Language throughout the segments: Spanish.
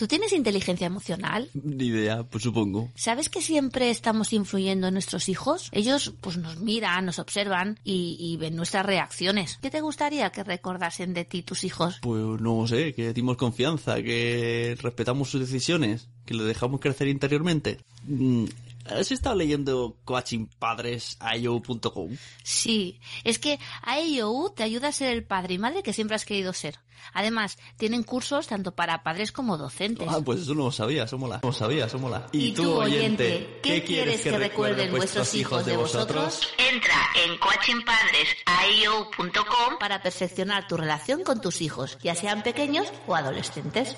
¿Tú tienes inteligencia emocional? Ni idea, pues supongo. ¿Sabes que siempre estamos influyendo en nuestros hijos? Ellos pues nos miran, nos observan y, y ven nuestras reacciones. ¿Qué te gustaría que recordasen de ti tus hijos? Pues no sé, que dimos confianza, que respetamos sus decisiones, que le dejamos crecer interiormente. Mm, ¿Has estado leyendo coachingpadresayo.com? Sí, es que AIOU te ayuda a ser el padre y madre que siempre has querido ser. Además, tienen cursos tanto para padres como docentes. Ah, pues eso no lo sabía, eso mola. No lo sabía, eso mola. ¿Y tú, oyente, qué quieres que recuerden vuestros hijos de vosotros? Entra en coachingpadresaio.com para perfeccionar tu relación con tus hijos, ya sean pequeños o adolescentes.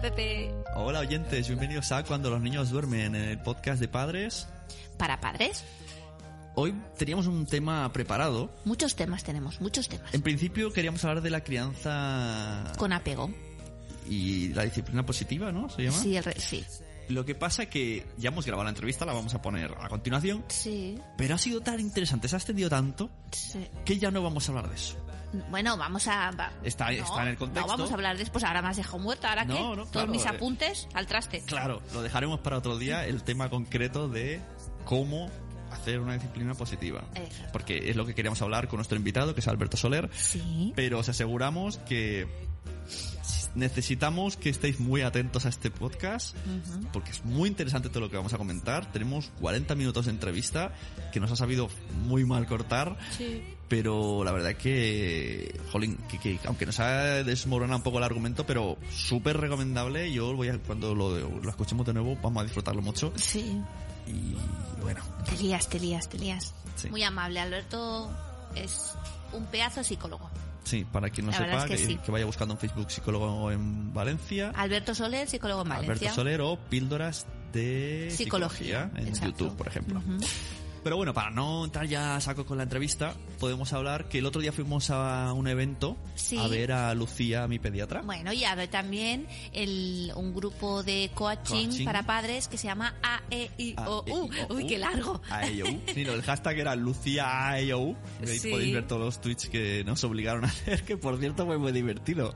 Hola Pepe. Hola oyentes, bienvenidos a Cuando los niños duermen, en el podcast de padres. ¿Para padres? Hoy teníamos un tema preparado. Muchos temas tenemos, muchos temas. En principio queríamos hablar de la crianza Con apego. y la disciplina positiva, ¿no? ¿Se llama? Sí, el re- sí. Lo que pasa que ya hemos grabado la entrevista, la vamos a poner a continuación. Sí, Pero ha sido tan interesante, se ha extendido tanto, sí. que ya no vamos a hablar de eso. Bueno, vamos a... va- Está- está en el contexto. No, vamos a hablar después. Ahora me has dejado muerta. ¿Ahora No, qué? no, Todos claro, mis eh. apuntes al traste. Claro, lo dejaremos para otro día, el tema concreto de cómo hacer una disciplina positiva. Exacto. Porque es lo que queríamos hablar con nuestro invitado, que es Alberto Soler. Sí. Pero os aseguramos que necesitamos que estéis muy atentos a este podcast porque es muy interesante todo lo que vamos a comentar. Tenemos 40 minutos de entrevista que nos ha sabido muy mal cortar, Sí. Pero la verdad que, jolín, que, que aunque nos ha desmoronado un poco el argumento, pero súper recomendable. Yo voy a, cuando lo, lo escuchemos de nuevo vamos a disfrutarlo mucho Sí. y bueno, Te lías, te lías, te lías. Sí. Muy amable. Alberto es un pedazo psicólogo. sí, para quien no La sepa, es que que, sí. que vaya buscando en Facebook psicólogo en Valencia. Alberto Soler, psicólogo en Valencia. Alberto Soler o píldoras de Psicología, psicología, en exacto. YouTube, por ejemplo. Ujú. Pero bueno, para no entrar ya a saco con la entrevista, podemos hablar que el otro día fuimos a un evento Sí. a ver a Lucía, mi pediatra. Bueno, y ahora también el, un grupo de coaching, Coaching. para padres que se llama AEIOU. A-E-I-O-U. Uy, qué largo. AEIOU. Sí, no, el hashtag era Lucía AEIOU. Sí. podéis ver todos los tweets que nos obligaron a hacer, que por cierto fue muy divertido.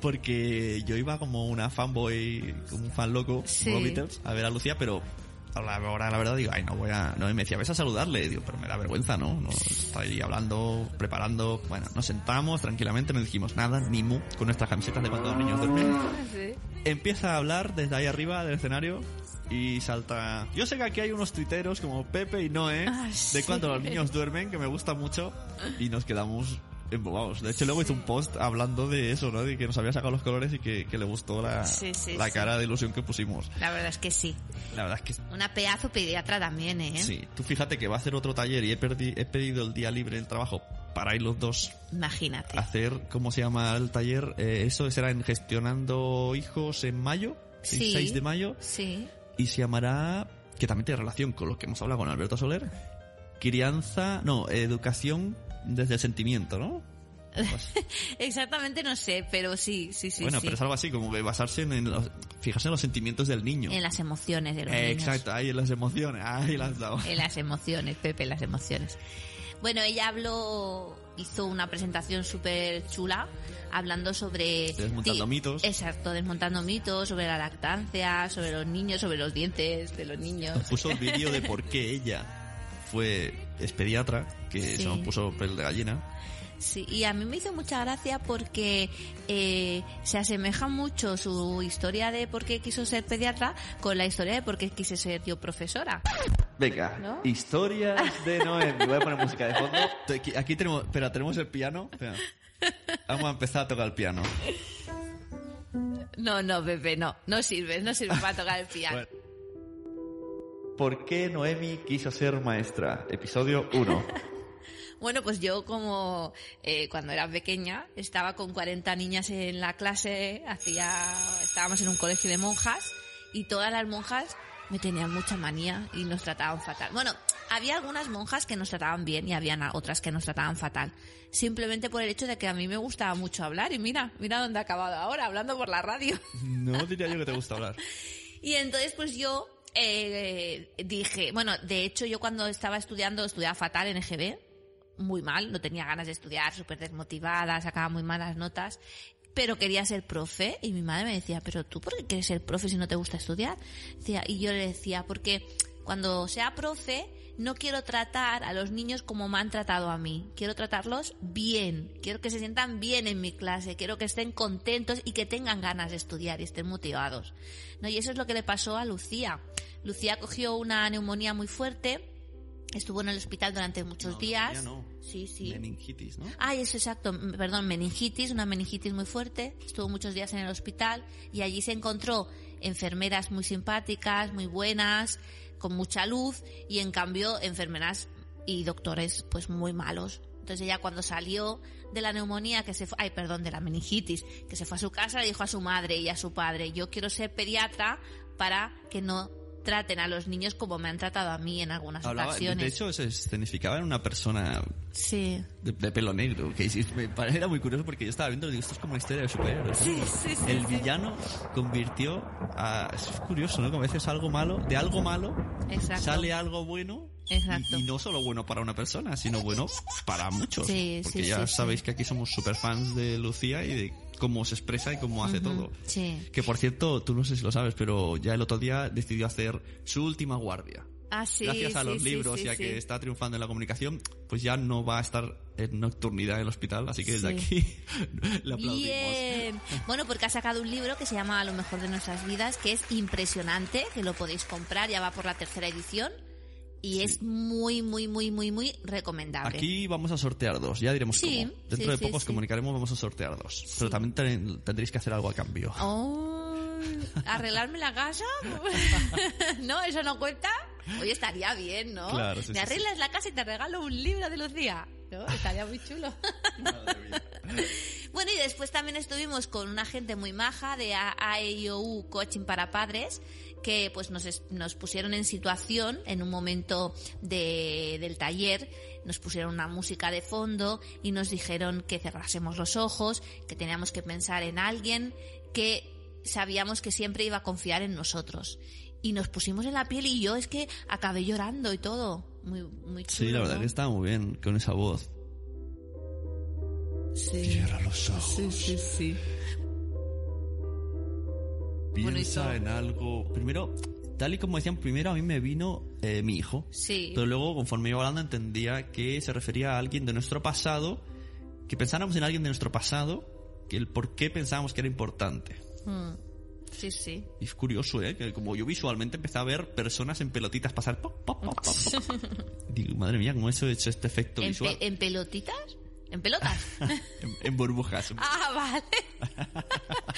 Porque yo iba como una fanboy, como un fan loco, Sí. Beatles, a ver a Lucía, pero ahora, la verdad digo, ay, no voy a... No, y me decía, ves a saludarle. Digo, pero me da vergüenza, ¿no? no está ahí hablando, preparando. Bueno, nos sentamos tranquilamente, no dijimos nada, ni mu, con nuestras camisetas de cuando los niños duermen empieza a hablar desde ahí arriba del escenario y salta. Yo sé que aquí hay unos tuiteros como Pepe y Noé Ah, de sí. cuando los niños duermen, que me gusta mucho, y nos quedamos embobados. De hecho, luego hizo un post hablando de eso, ¿no? De que nos había sacado los colores y que, que le gustó la, la cara de ilusión que pusimos. La verdad es que sí. La verdad es que Una pedazo pediatra también, ¿eh? sí. Tú fíjate que va a hacer otro taller y he, perdi- he pedido el día libre del trabajo para ir los dos Imagínate. hacer, ¿cómo se llama el taller? Eh, eso será en Gestionando Hijos en mayo, el Sí. 6 de mayo. Sí. y se llamará, que también tiene relación con lo que hemos hablado con Alberto Soler, crianza, no, educación desde el sentimiento, ¿no? Pues, Exactamente no sé, pero sí, sí, sí. bueno, sí. pero es algo así, como que basarse en, en los, fijarse en los sentimientos del niño. En las emociones de los Eh, niños. exacto, ahí en las emociones, ahí las dado. En las emociones, Pepe, en las emociones. Bueno, ella habló, hizo una presentación súper chula hablando sobre... Desmontando mitos. Exacto, desmontando mitos sobre la lactancia, sobre los niños, sobre los dientes de los niños. Puso el vídeo de por qué ella fue es pediatra, que Sí. se nos puso pel de gallina. Sí, y a mí me hizo mucha gracia porque eh, se asemeja mucho su historia de por qué quiso ser pediatra con la historia de por qué quise ser yo profesora. Venga, ¿No? historias de Noemi. Voy a poner música de fondo. Aquí, tenemos, espera, tenemos el piano. Espera. Vamos a empezar a tocar el piano. No, no, Pepe, no, no sirve, no sirve para tocar el piano. Bueno. ¿Por qué Noemi quiso ser maestra? Episodio 1. Bueno, pues yo como eh, cuando era pequeña estaba con 40 niñas en la clase, hacía, estábamos en un colegio de monjas y todas las monjas me tenían mucha manía y nos trataban fatal. Bueno, había algunas monjas que nos trataban bien y había otras que nos trataban fatal. Simplemente por el hecho de que a mí me gustaba mucho hablar y mira, mira dónde he acabado ahora, hablando por la radio. No diría yo que te gusta hablar. y entonces pues yo eh, dije, bueno, de hecho yo cuando estaba estudiando, estudiaba fatal en EGB, muy mal, no tenía ganas de estudiar, súper desmotivada, sacaba muy malas notas, pero quería ser profe y mi madre me decía, pero tú por qué quieres ser profe si no te gusta estudiar? Y yo le decía, porque cuando sea profe no quiero tratar a los niños como me han tratado a mí, quiero tratarlos bien, quiero que se sientan bien en mi clase, quiero que estén contentos y que tengan ganas de estudiar y estén motivados. ¿No? Y eso es lo que le pasó a Lucía. Lucía cogió una neumonía muy fuerte, estuvo en el hospital durante muchos días. No. Sí, sí. Meningitis, ¿no? Ah, es exacto, perdón, meningitis, una meningitis muy fuerte. Estuvo muchos días en el hospital y allí se encontró enfermeras muy simpáticas, muy buenas, con mucha luz y en cambio enfermeras y doctores pues muy malos. Entonces ella cuando salió de la neumonía que se fue, ay perdón, de la meningitis, que se fue a su casa le dijo a su madre y a su padre, yo quiero ser pediatra para que no traten a los niños como me han tratado a mí en algunas ocasiones. De hecho, se escenificaba en una persona sí. de, pelo negro, que me era muy curioso porque yo estaba viendo y digo, esto es como una historia de superhéroes. Sí, sí, sí, El villano convirtió a... Es curioso, ¿no? Como a veces algo malo, de algo malo, sale algo bueno Exacto. Y, no solo bueno para una persona, sino bueno para muchos. Sí, porque ya sabéis que aquí somos super fans de Lucía y de cómo se expresa y cómo hace todo. Sí. Que por cierto, tú no sé si lo sabes, pero ya el otro día decidió hacer su última guardia. Ah, sí, Gracias a los libros y a que está triunfando en la comunicación, pues ya no va a estar en nocturnidad en el hospital, así que desde aquí le aplaudimos. Bien. Bueno, porque ha sacado un libro que se llama A lo mejor de nuestras vidas, que es impresionante, que lo podéis comprar, ya va por la tercera edición y es muy, muy, muy, muy, muy recomendable. Aquí vamos a sortear dos, ya diremos sí, cómo. Dentro de poco os comunicaremos, vamos a sortear dos. Pero también tendréis que hacer algo a cambio. Oh, ¿Arreglarme la casa? ¿No? ¿Eso no cuenta? Hoy estaría bien, ¿no? Claro, Me arreglas la casa y te regalo un libro de Lucía. ¿No? Estaría muy chulo. bueno, y después también estuvimos con una gente muy maja de AEIOU Coaching para Padres, que pues nos, nos pusieron en situación en un momento de, del taller, nos pusieron una música de fondo y nos dijeron que cerrásemos los ojos, que teníamos que pensar en alguien que sabíamos que siempre iba a confiar en nosotros. Y nos pusimos en la piel y yo es que acabé llorando y todo. Muy, muy chulo. Sí, la verdad que estaba muy bien con esa voz. Sí. Cierra los ojos. Sí, sí, sí. Piensa en algo. Primero, tal y como decían, primero a mí me vino eh, mi hijo. Sí. Pero luego, conforme iba hablando, entendía que se refería a alguien de nuestro pasado, que pensáramos en alguien de nuestro pasado, que el por qué pensábamos que era importante. Mm. Sí, sí. Y es curioso, ¿eh? Que como yo visualmente empecé a ver personas en pelotitas pasar. Pop, pop, pop, Digo, madre mía, ¿cómo eso ha hecho este efecto ¿En visual? ¿En pelotitas? ¿En pelotas? en, burbujas. Ah, vale.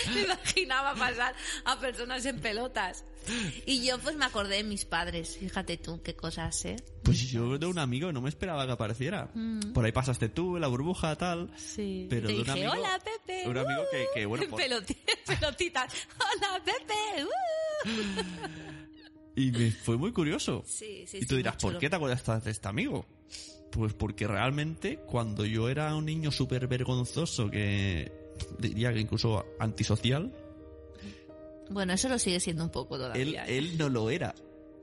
me imaginaba pasar a personas en pelotas. Y yo pues me acordé de mis padres. Fíjate tú qué cosas, ¿eh? Pues yo de un amigo no me esperaba que apareciera. Por ahí pasaste tú, la burbuja, tal. Sí. Pero Te de un amigo, hola, Pepe. Un amigo que, que bueno, En por- peloti- pelotitas. Hola, Pepe. Uh. Y me fue muy curioso. Sí, sí, y sí, tú dirás, ¿por qué te acuerdas de este amigo? Pues porque realmente cuando yo era un niño súper vergonzoso, que diría que incluso antisocial, Bueno, eso lo sigue siendo un poco él, todavía. ¿eh? él no lo era.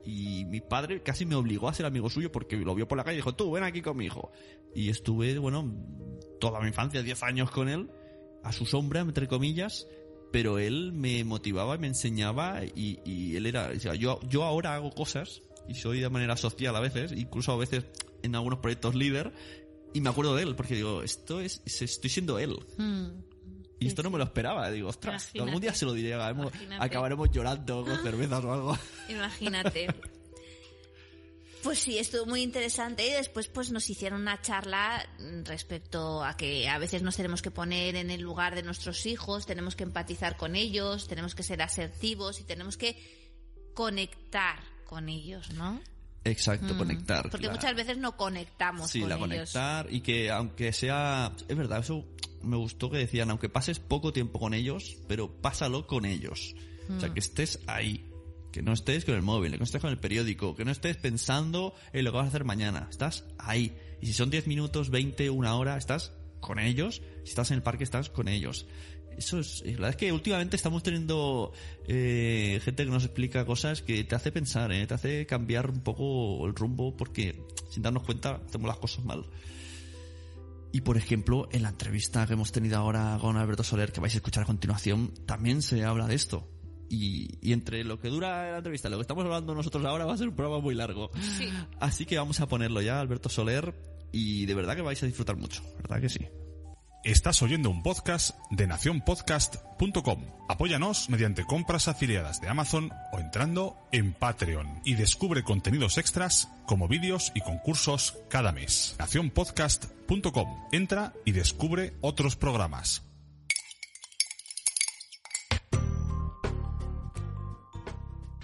Y mi padre casi me obligó a ser amigo suyo porque lo vio por la calle y dijo, tú ven aquí con mi hijo. Y estuve, bueno, toda mi infancia, 10 años con él, a su sombra, entre comillas, pero él me motivaba y me enseñaba y, y él era, o sea, yo, yo ahora hago cosas y soy de manera social a veces, incluso a veces en algunos proyectos líder, y me acuerdo de él porque digo, esto es, es- estoy siendo él. Mm. Y esto no me lo esperaba, digo, ostras, Imagínate. algún día se lo diré, acabaremos llorando con cervezas o algo. Imagínate. Pues sí, estuvo muy interesante y después pues nos hicieron una charla mm, respecto a que a veces nos tenemos que poner en el lugar de nuestros hijos, tenemos que empatizar con ellos, tenemos que ser asertivos y tenemos que conectar con ellos, ¿no? Exacto, Mm, conectar. Porque la- muchas veces no conectamos Sí, con la ellos. conectar y que aunque sea... Es verdad, eso me gustó que decían, aunque pases poco tiempo con ellos, pero pásalo con ellos. O Mm. sea, que estés ahí. Que no estés con el móvil, que no estés con el periódico, que no estés pensando en lo que vas a hacer mañana. Estás ahí. Y si son 10 minutos, 20, una hora, estás con ellos. Si estás en el parque, estás con ellos. Eso es, la verdad es que últimamente estamos teniendo eh, gente que nos explica cosas que te hace pensar, ¿eh? te hace cambiar un poco el rumbo porque sin darnos cuenta hacemos las cosas mal. Y por ejemplo, en la entrevista que hemos tenido ahora con Alberto Soler, que vais a escuchar a continuación, también se habla de esto. Y, y, entre lo que dura la entrevista y lo que estamos hablando nosotros ahora va a ser un programa muy largo. Sí. Así que vamos a ponerlo ya, Alberto Soler, y de verdad que vais a disfrutar mucho, ¿verdad que sí? Estás oyendo un podcast de nacionpodcast.com. Apóyanos mediante compras afiliadas de Amazon o entrando en Patreon y descubre contenidos extras como vídeos y concursos cada mes. nacionpodcast.com. Entra y descubre otros programas.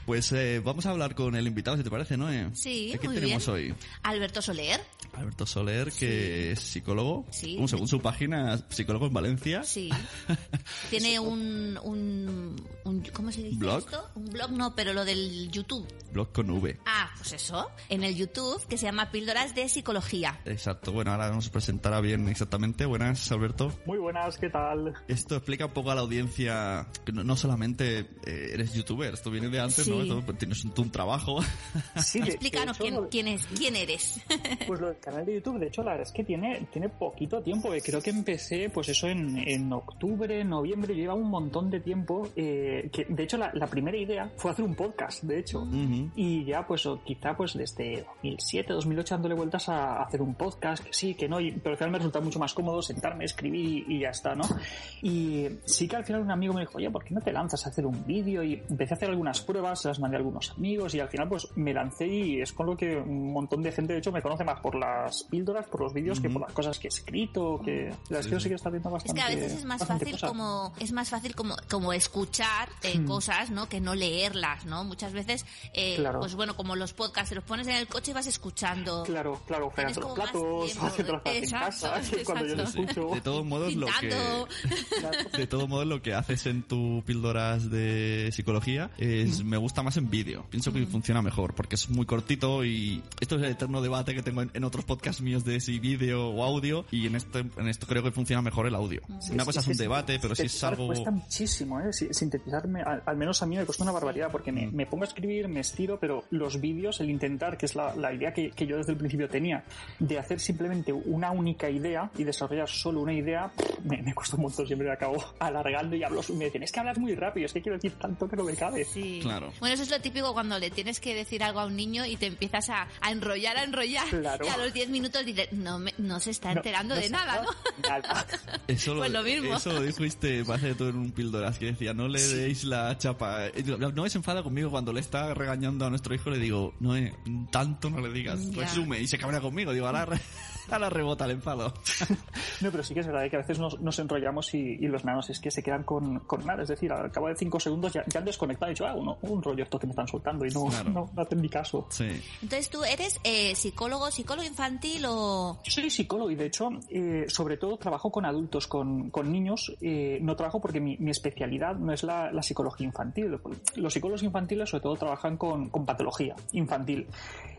Pues eh, vamos a hablar con el invitado, si te parece, ¿no? Eh? Sí, ¿Qué muy tenemos bien. hoy? Alberto Soler. Alberto Soler, que es psicólogo. Sí. Según su página, psicólogo en Valencia. Sí. Tiene un, un, un- ¿Cómo se dice ¿Blog? esto? Un blog no, pero lo del YouTube. Blog con V. Ah, pues eso. En el YouTube, que se llama Píldoras de Psicología. Exacto. Bueno, ahora nos presentará bien exactamente. Buenas, Alberto. Muy buenas, ¿qué tal? Esto explica un poco a la audiencia que no, no solamente eh, eres youtuber, esto viene de antes, ¿no? Esto, pues, tienes un, un trabajo. Sí, Explícanos hecho, quién, es, quién eres. Pues lo canal de YouTube, de hecho, la verdad es que tiene, tiene poquito tiempo. que Creo que empecé, pues eso, en, en octubre, noviembre. Yo llevaba un montón de tiempo. eh, que De hecho, la, la primera idea fue hacer un podcast, de hecho. Ujú. Y ya, pues o quizá pues desde 2007, 2008 dándole vueltas a hacer un podcast, que sí, que no, y- pero al final me resulta mucho más cómodo sentarme, escribir y, y ya está, ¿no? Y sí que al final un amigo me dijo, oye, ¿por qué no te lanzas a hacer un vídeo? Y empecé a hacer algunas pruebas, se las mandé a algunos amigos y al final pues me lancé y es con lo que un montón de gente de hecho me conoce más por las píldoras, por los vídeos que por las cosas que he escrito, que la verdad es que yo sí que está viendo Es bastante. que a veces es más fácil cosa. como es más fácil como como escuchar eh, Hmm. cosas, ¿no? Que no leerlas, ¿no? Muchas veces, eh, Claro. pues bueno, como los podcasts, te los pones en el coche y vas escuchando. Claro, claro, fregando los platos, tiempo. haciendo las cosas en Exacto, casa, que cuando yo lo escucho. De todos modos, lo que, de todos modos, lo que haces en tu píldoras de psicología es me gusta más en vídeo. Pienso que funciona mejor porque es muy cortito y esto es el eterno debate que tengo en, en otros podcasts míos de si vídeo o audio y en esto, en esto creo que funciona mejor el audio. Una cosa es un debate, pero si es algo... Cuesta muchísimo, ¿eh? Si- Sintetizarme, al, al menos a mí me cuesta una barbaridad porque me, Mm. me pongo a escribir, me estiro, pero los vídeos, el intentar, que es la, la idea que, que yo desde el principio tenía, de hacer simplemente una única idea y desarrollar solo una idea, me, me cuesta un montón, siempre me acabo alargando y hablo, me dicen, es que hablas muy rápido, es que quiero decir tanto que no me cabe. Sí. Claro. Bueno, eso es lo típico cuando le tienes que decir algo a un niño y te empiezas a, a enrollar, a enrollar. Claro. Y a los 10 minutos dices, no, me- no se está enterando no de nada, ¿no? Nada. Eso Pues lo mismo. Eso lo dijiste hace todo en un píldoras que decía, no le deis la chapa. No se enfada conmigo cuando le está regañando a nuestro hijo, le digo, no, eh, tanto no le digas, Ya. resume, y se cabrea conmigo, digo, ahora, re- ahora rebota el enfado. No, pero sí que es verdad que a veces nos, nos enrollamos y, y los nanos es que se quedan con, con nada. Es decir, al cabo de cinco segundos ya, ya han desconectado y dicho, ah, uno, un rollo esto que me están soltando y no, Claro. no, no hacen ni caso. Sí. Entonces tú eres eh, psicólogo, psicólogo infantil o... Yo soy psicólogo y de hecho, eh, sobre todo trabajo con adultos, con, con niños. eh, no trabajo porque mi, mi especialidad no es la, la psicología infantil. Los psicólogos infantiles sobre todo trabajan con, con patología infantil.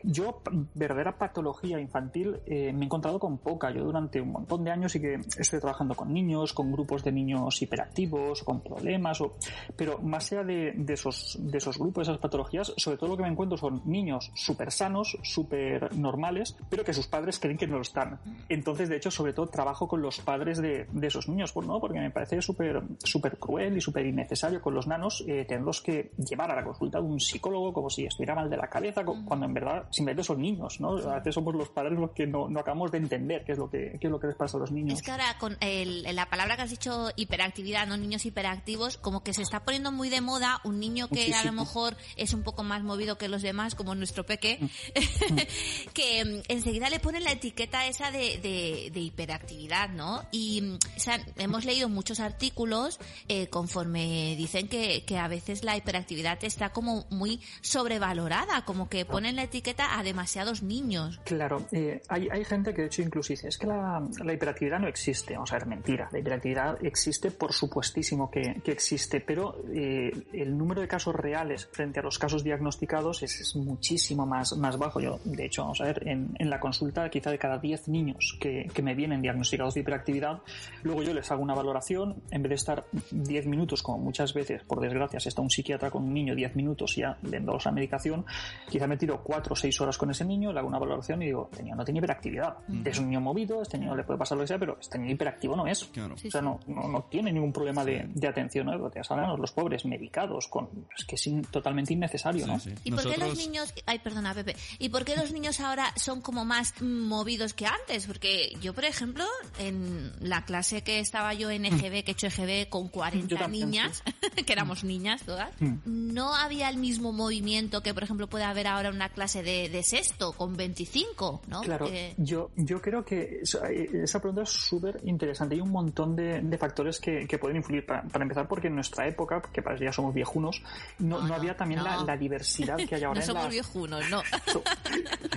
Yo, verdadera patología infantil, eh, me he encontrado con poca. Yo durante un montón de años sí que estoy trabajando con niños, con grupos de niños hiperactivos, con problemas, o, pero más allá de, de esos, de esos grupos, esas patologías, sobre todo lo que me encuentro son niños súper sanos, súper normales, pero que sus padres creen que no lo están. Entonces, de hecho, sobre todo trabajo con los padres de, de esos niños, pues, ¿no? porque me parece súper súper cruel y súper innecesario con los nanos eh, tenerlos que llevar a la consulta de un psicólogo como si estuviera mal de la cabeza, cu- cuando en verdad simplemente son niños, ¿no? A veces somos los padres los que no, no acabamos de entender qué es lo que, qué es lo que les pasa a los niños. Es que ahora con el- la palabra que has dicho hiperactividad, ¿no? Niños hiperactivos, como que se está poniendo muy de moda un niño que a lo mejor es un poco más movido que los demás, como nuestro peque, Mm. que mm, enseguida le ponen la etiqueta esa de, de- de hiperactividad, ¿no? Y mm, o sea, hemos leído muchos artículos eh, conforme dicen que, que a veces la hiperactividad está como muy sobrevalorada, como que ponen la etiqueta afecta a demasiados niños. Claro, eh, hay, hay gente que de hecho incluso dice, es que la, la hiperactividad no existe. Vamos a ver, mentira. La hiperactividad existe, por supuestísimo que, que existe, pero eh, el número de casos reales frente a los casos diagnosticados es, es, muchísimo más, más bajo. Yo, de hecho, vamos a ver, en, en la consulta quizá de cada 10 niños que, que, me vienen diagnosticados de hiperactividad, luego yo les hago una valoración, en vez de estar 10 minutos, como muchas veces, por desgracia, si está un psiquiatra con un niño 10 minutos ya le la medicación, quizá me tiro 4 o 6 horas con ese niño, le hago una valoración y digo, este niño no tiene hiperactividad. Mm. Es un niño movido, este niño le puede pasar lo que sea, pero este niño hiperactivo no es. Claro. o sea, no, no, no, tiene ningún problema de, de atención, ¿no? Porque salen los pobres medicados, con, es que es in, totalmente innecesario, ¿no? ¿Y Nosotros... por qué los niños, ay, perdona, Pepe, ¿y por qué los niños ahora son como más movidos que antes? Porque yo, por ejemplo, en la clase que estaba yo en EGB, que he hecho EGB con 40 niñas, que éramos niñas todas, no había el mismo movimiento que, por ejemplo, puede haber ahora una clase de, de sexto con 25, ¿no? Claro, Porque... yo, yo creo que esa pregunta es súper interesante. Hay un montón de, de factores que, que, pueden influir. Para, para, empezar, porque en nuestra época, que para ya somos viejunos, no, no, no había también no. La, la, diversidad que hay ahora no en somos la... viejunos, no. So,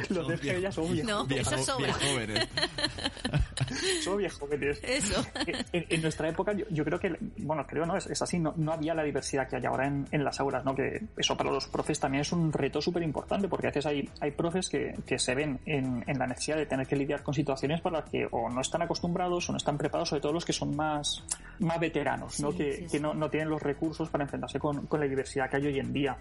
los de que ya somos viejos. No, viejo, eso sobra. jóvenes. somos viejóvenes. Eso. En, en, nuestra época, yo, yo, creo que, bueno, creo no, es, es así, no, no había la diversidad que hay ahora en, en las aulas, ¿no? Que eso para los profes también es un reto súper importante, porque a veces hay, hay profes que, que se ven en, en, la necesidad de tener que lidiar con situaciones para las que o no están acostumbrados o no están preparados, sobre todo los que son más, más veteranos, sí, ¿no? Que, sí, que no, no, tienen los recursos para enfrentarse con, con, la diversidad que hay hoy en día.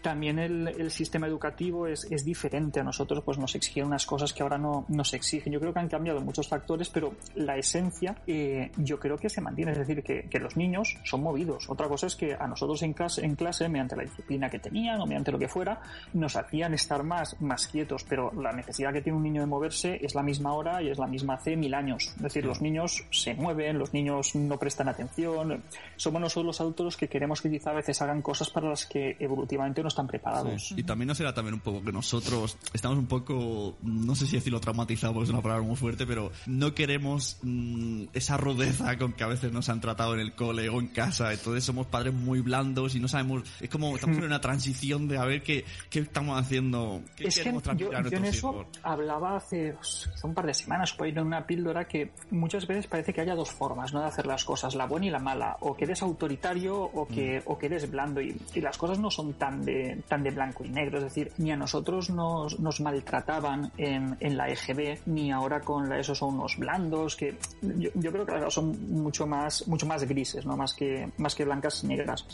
También el, el sistema educativo es, es, diferente a nosotros, pues nos exigen unas cosas que ahora no nos exigen. Yo creo que han cambiado muchos factores, pero la esencia eh, yo creo que se mantiene, es decir, que, que, los niños son movidos. Otra cosa es que a nosotros en clase, en clase, mediante la disciplina que tenían o mediante lo que fuera, nos hacían estar más, más quietos, pero la necesidad que tiene un niño de moverse es la misma hora y es la misma hace mil años. Es decir, los niños se mueven, los niños no prestan atención. Somos nosotros los adultos los que queremos que quizá a veces hagan cosas para las que evolutivamente no están preparados. Sí. Y también no será también un poco que nosotros estamos un poco, no sé si decirlo traumatizado porque es una palabra muy fuerte, pero no queremos mmm, esa rudeza con que a veces nos han tratado en el cole o en casa. Entonces somos padres muy blandos y no sabemos, es como estamos en una transición de a ver qué, qué estamos haciendo, es que yo, en eso hijos. hablaba hace, hace, un par de semanas por ahí en una píldora que muchas veces parece que haya dos formas ¿no? de hacer las cosas, la buena y la mala, o que eres autoritario o que, mm. o que eres blando y, y, las cosas no son tan de, tan de blanco y negro, es decir, ni a nosotros nos, nos maltrataban en, en la EGB, ni ahora con la ESO son unos blandos, que yo, yo creo que son mucho más, mucho más grises, ¿no? más, que, más que blancas y negras.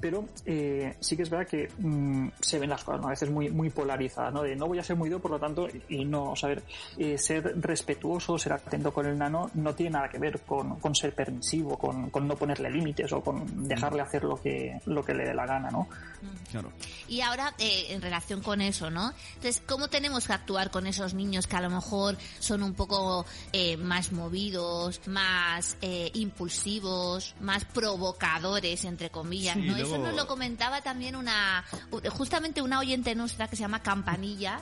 Pero eh, sí que es verdad que mmm, se ven las cosas ¿no? a veces muy, muy polarizadas, ¿no? de no voy a ser muy duro, por lo tanto, y no, saber eh, ser respetuoso, ser atento con el nano, no tiene nada que ver con, con ser permisivo, con, con, no ponerle límites o con dejarle hacer lo que, lo que le dé la gana, ¿no? Claro. Y ahora, eh, en relación con eso, ¿no? Entonces, ¿cómo tenemos que actuar con esos niños que a lo mejor son un poco eh, más movidos, más eh, impulsivos, más provocadores, entre comillas, sí, ¿no? Luego... Eso nos lo comentaba también una, justamente una oyente nuestra que se llama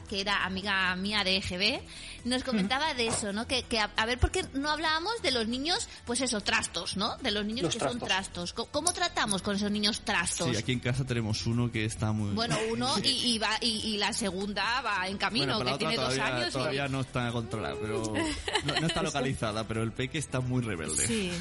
Que era amiga mía de EGB, nos comentaba de eso, ¿no? Que, que a, a, ver, ¿por qué no hablábamos de los niños, pues eso, trastos, ¿no? De los niños los que trastos. son trastos. ¿Cómo, ¿Cómo, tratamos con esos niños trastos? Sí, aquí en casa tenemos uno que está muy... Bueno, uno y, y, va, y, y, la segunda va en camino, bueno, que tiene todavía, dos años. Todavía y... no está controlada, pero no, no, está localizada, pero el peque está muy rebelde. Sí.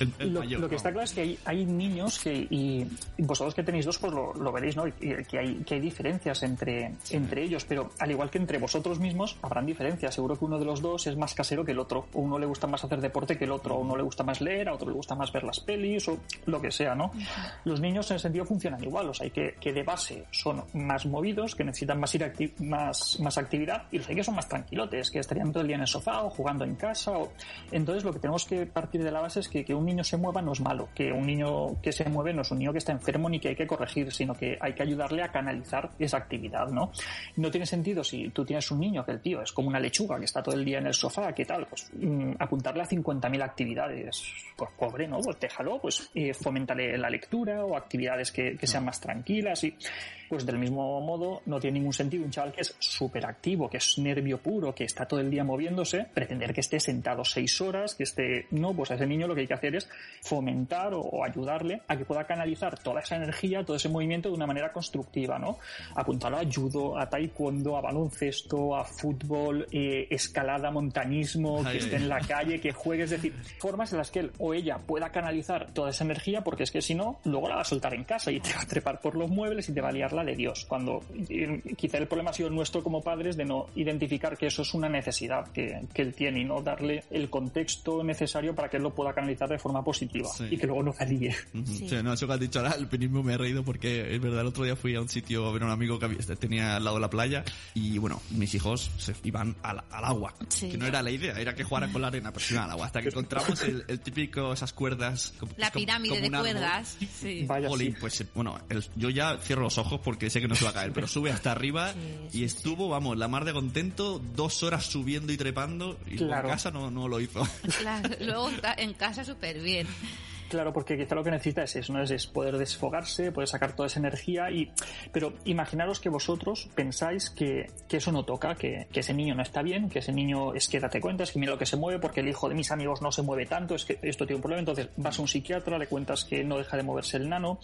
el, el lo, mayor, lo, que no. está claro es que hay, hay niños que, y, vosotros que tenéis dos, pues lo, lo veréis, ¿no? Y, que, hay, que hay diferencias entre, sí. entre ellos, pero al igual que entre vosotros mismos, habrán diferencias. Seguro que uno de los dos es más casero que el otro. O uno le gusta más hacer deporte que el otro. O uno le gusta más leer, a otro le gusta más ver las pelis, o lo que sea, ¿no? Los niños en ese sentido funcionan igual. O sea, hay que, que de base son más movidos, que necesitan más, ir acti más, más actividad, y los hay que son más tranquilotes, que estarían todo el día en el sofá o jugando en casa. O... Entonces, lo que tenemos que partir de la base es que, que un niño se mueva no es malo, que un niño que se mueve no es un niño que está enfermo ni que hay que corregir, sino que hay que ayudarle a canalizar esa actividad, ¿no? No tiene sentido si tú tienes un niño que el tío es como una lechuga que está todo el día en el sofá, ¿qué tal? Pues mmm, apuntarle a 50.000 actividades, pues pobre, ¿no? Pues déjalo, pues eh, fomentale la lectura o actividades que, que sean más tranquilas y pues del mismo modo no tiene ningún sentido un chaval que es súper activo, que es nervio puro, que está todo el día moviéndose, pretender que esté sentado seis horas, que esté, no, pues a ese niño lo que hay que hacer es fomentar o, ayudarle a que pueda canalizar toda esa energía, todo ese movimiento de una manera constructiva, ¿no? Apuntarlo a judo, a taekwondo, a baloncesto, a fútbol, eh, escalada, montañismo, que esté en la calle, que juegue, es decir, formas en las que él o ella pueda canalizar toda esa energía, porque es que si no, luego la va a soltar en casa y te va a trepar por los muebles y te va a liar la de Dios. Cuando quizá el problema ha sido nuestro como padres de no identificar que eso es una necesidad que, que él tiene y no darle el contexto necesario para que él lo pueda canalizar de forma positiva y que luego no la líe. Sí. no, eso que has dicho ahora, el penismo me he reído porque es verdad, el otro día fui a un sitio a ver a un amigo que tenía al lado de la playa y bueno, mis hijos se iban al, agua. Que no era la idea, era que jugaran con la arena, pero se iban al agua. Hasta que encontramos el, típico, esas cuerdas. La pirámide de cuerdas. Sí. Vaya, pues bueno, yo ya cierro los ojos porque sé que no se va a caer, pero sube hasta arriba y estuvo, vamos, la mar de contento, dos horas subiendo y trepando y en casa no, no lo hizo. Claro, luego en casa súper bien. Claro, porque quizá lo que necesita es eso, ¿no? Es, poder desfogarse, poder sacar toda esa energía y... Pero imaginaros que vosotros pensáis que, eso no toca, que, ese niño no está bien, que ese niño es que date cuenta, es que mira lo que se mueve porque el hijo de mis amigos no se mueve tanto, es que esto tiene un problema, entonces vas a un psiquiatra, le cuentas que no deja de moverse el nano,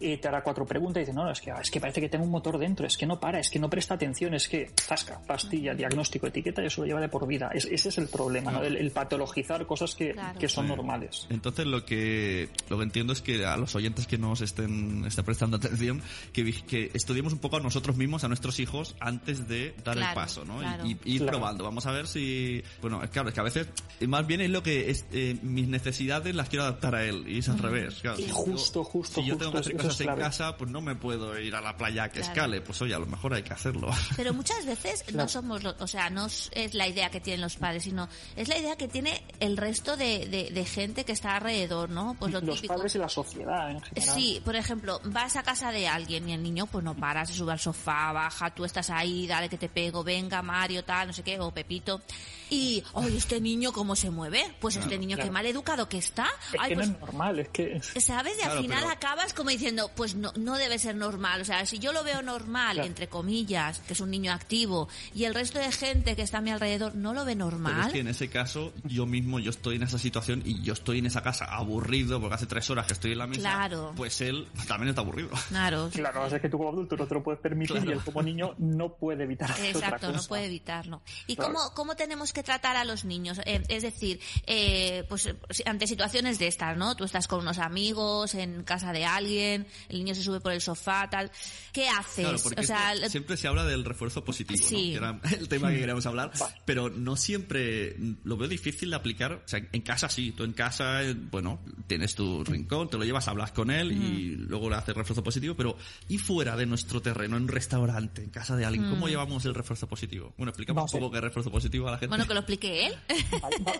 y te hará cuatro preguntas y dice, no, no, es que, es que parece que tengo un motor dentro, es que no para, es que no presta atención, es que zasca, pastilla, diagnóstico, etiqueta y eso lo lleva de por vida. ese es el problema, ¿no? El, patologizar cosas que, que son normales. Entonces lo que lo que entiendo es que a los oyentes que nos estén, estén prestando atención, que, que estudiemos un poco a nosotros mismos, a nuestros hijos, antes de dar el paso, ¿no? Y, ir probando. Vamos a ver si, bueno, es claro, es que a veces, más bien es lo que es, eh, mis necesidades las quiero adaptar a él, y es al revés. justo, justo, Si yo tengo que hacer cosas en casa, pues no me puedo ir a la playa que escale, pues oye, a lo mejor hay que hacerlo. Pero muchas veces no somos, o sea, no es la idea que tienen los padres, sino es la idea que tiene el resto de, de, gente que está alrededor, ¿no? Pues lo los padres y la sociedad en general. Sí, por ejemplo, vas a casa de alguien y el niño pues no para, se sube al sofá, baja, tú estás ahí, dale que te pego, venga Mario, tal, no sé qué, o Pepito. Y, oye, este niño cómo se mueve, pues este niño qué mal educado que está. Es que no es pues normal, es que... ¿Sabes? Y al final acabas como diciendo, pues no, no debe ser normal. O sea, si yo lo veo normal, entre comillas, que es un niño activo, y el resto de gente que está a mi alrededor no lo ve normal. Pero es que en ese caso, yo mismo, yo estoy en esa situación y yo estoy en esa casa aburrido porque hace tres horas que estoy en la mesa, claro. pues él también está aburrido. Claro. Claro, es que tú como adulto no te lo puedes permitir y él como niño no puede evitar Exacto, no puede evitarlo. ¿Y cómo, cómo tenemos que tratar a los niños? Eh, es decir, eh, pues ante situaciones de estas, ¿no? Tú estás con unos amigos, en casa de alguien, el niño se sube por el sofá, tal. ¿Qué haces? o sea, siempre se habla del refuerzo positivo, que era el tema que queríamos hablar, pero no siempre lo veo difícil de aplicar. O sea, en casa sí, tú en casa, eh, bueno, tienes tu rincón, te lo llevas, hablas con él y luego le haces refuerzo positivo, pero ¿y fuera de nuestro terreno, en un restaurante, en casa de alguien, cómo llevamos el refuerzo positivo? Bueno, explicamos un poco qué es refuerzo positivo a la gente. Bueno, que lo explique él.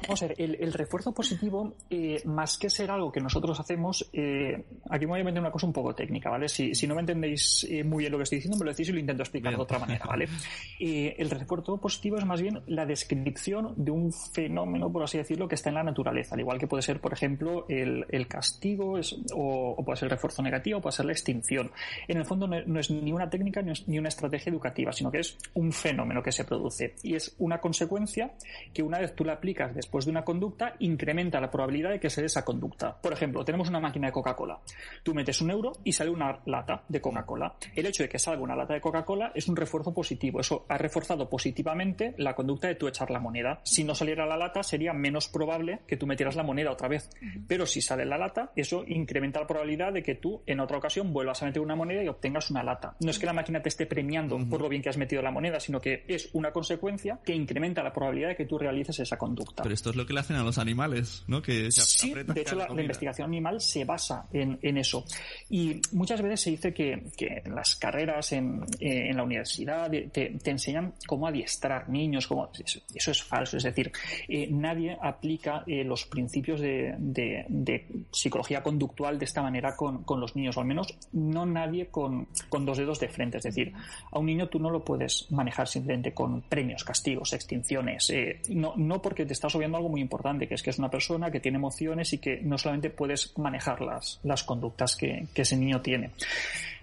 vamos a ver, el, refuerzo positivo, eh, más que ser algo que nosotros hacemos, eh, aquí me voy a meter una cosa un poco técnica, ¿vale? Si, si no me entendéis eh, muy bien lo que estoy diciendo, me lo decís y lo intento explicar de otra manera, ¿vale? el refuerzo positivo es más bien la descripción de un fenómeno, por así decirlo, que está en la naturaleza, al igual que puede ser, por ejemplo, el, el castigo es, o, puede ser el refuerzo negativo o puede ser la extinción. En el fondo no, es ni una técnica ni, una estrategia educativa, sino que es un fenómeno que se produce y es una consecuencia que una vez tú la aplicas después de una conducta incrementa la probabilidad de que se dé esa conducta. Por ejemplo, tenemos una máquina de Coca-Cola. Tú metes un euro y sale una lata de Coca-Cola. El hecho de que salga una lata de Coca-Cola es un refuerzo positivo. Eso ha reforzado positivamente la conducta de tú echar la moneda. Si no saliera la lata, sería menos probable que tú metieras la moneda otra vez. Pero si sale la lata, eso incrementa la probabilidad de que tú en otra ocasión vuelvas a meter una moneda y obtengas una lata. No es que la máquina te esté premiando por lo bien que has metido la moneda, sino que es una consecuencia que incrementa la probabilidad de que tú realices esa conducta. Pero esto es lo que le hacen a los animales, ¿no? Que sí, de hecho la, investigación animal se basa en, eso. Y muchas veces se dice que, en las carreras en, en la universidad te, enseñan cómo adiestrar niños, cómo, eso, es falso. Es decir, eh, nadie aplica eh, los principios de, de psicología conductual de esta manera con, los niños, o al menos no nadie con, dos dedos de frente. Es decir, a un niño tú no lo puedes manejar simplemente con premios, castigos, extinciones. Eh, no, no porque te estás obviando algo muy importante, que es que es una persona que tiene emociones y que no solamente puedes manejar las, las conductas que, que ese niño tiene.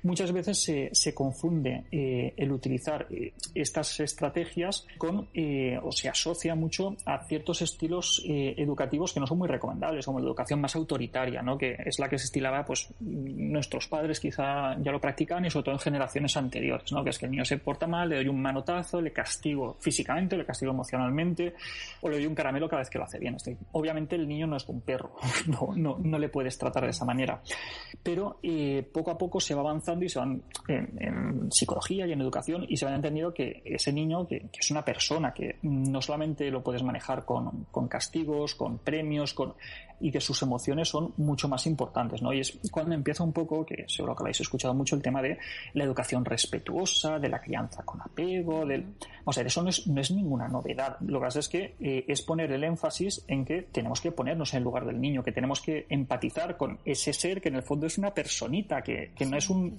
Muchas veces se, confunde eh, el utilizar eh, estas estrategias con eh, o se asocia mucho a ciertos estilos educativos que no son muy recomendables, como la educación más autoritaria, ¿no? que es la que se estilaba, pues nuestros padres quizá ya lo practican y sobre todo en generaciones anteriores, ¿no? que es que el niño se porta mal, le doy un manotazo, le castigo físicamente, le castigo emocionalmente o le doy un caramelo cada vez que lo hace bien. obviamente el niño no es un perro, no, no, no le puedes tratar de esa manera, pero poco a poco se va avanzando y se van en, psicología y en educación y se va entendido que ese niño que, es una persona que no solamente lo puedes manejar con, con castigos, con premios, con y que sus emociones son mucho más importantes, ¿no? Y es cuando empieza un poco, que seguro que habéis escuchado mucho, el tema de la educación respetuosa, de la crianza con apego, del... O sea, eso no es, no es ninguna novedad. Lo que pasa es que eh, es poner el énfasis en que tenemos que ponernos en el lugar del niño, que tenemos que empatizar con ese ser que en el fondo es una personita, que, que no es un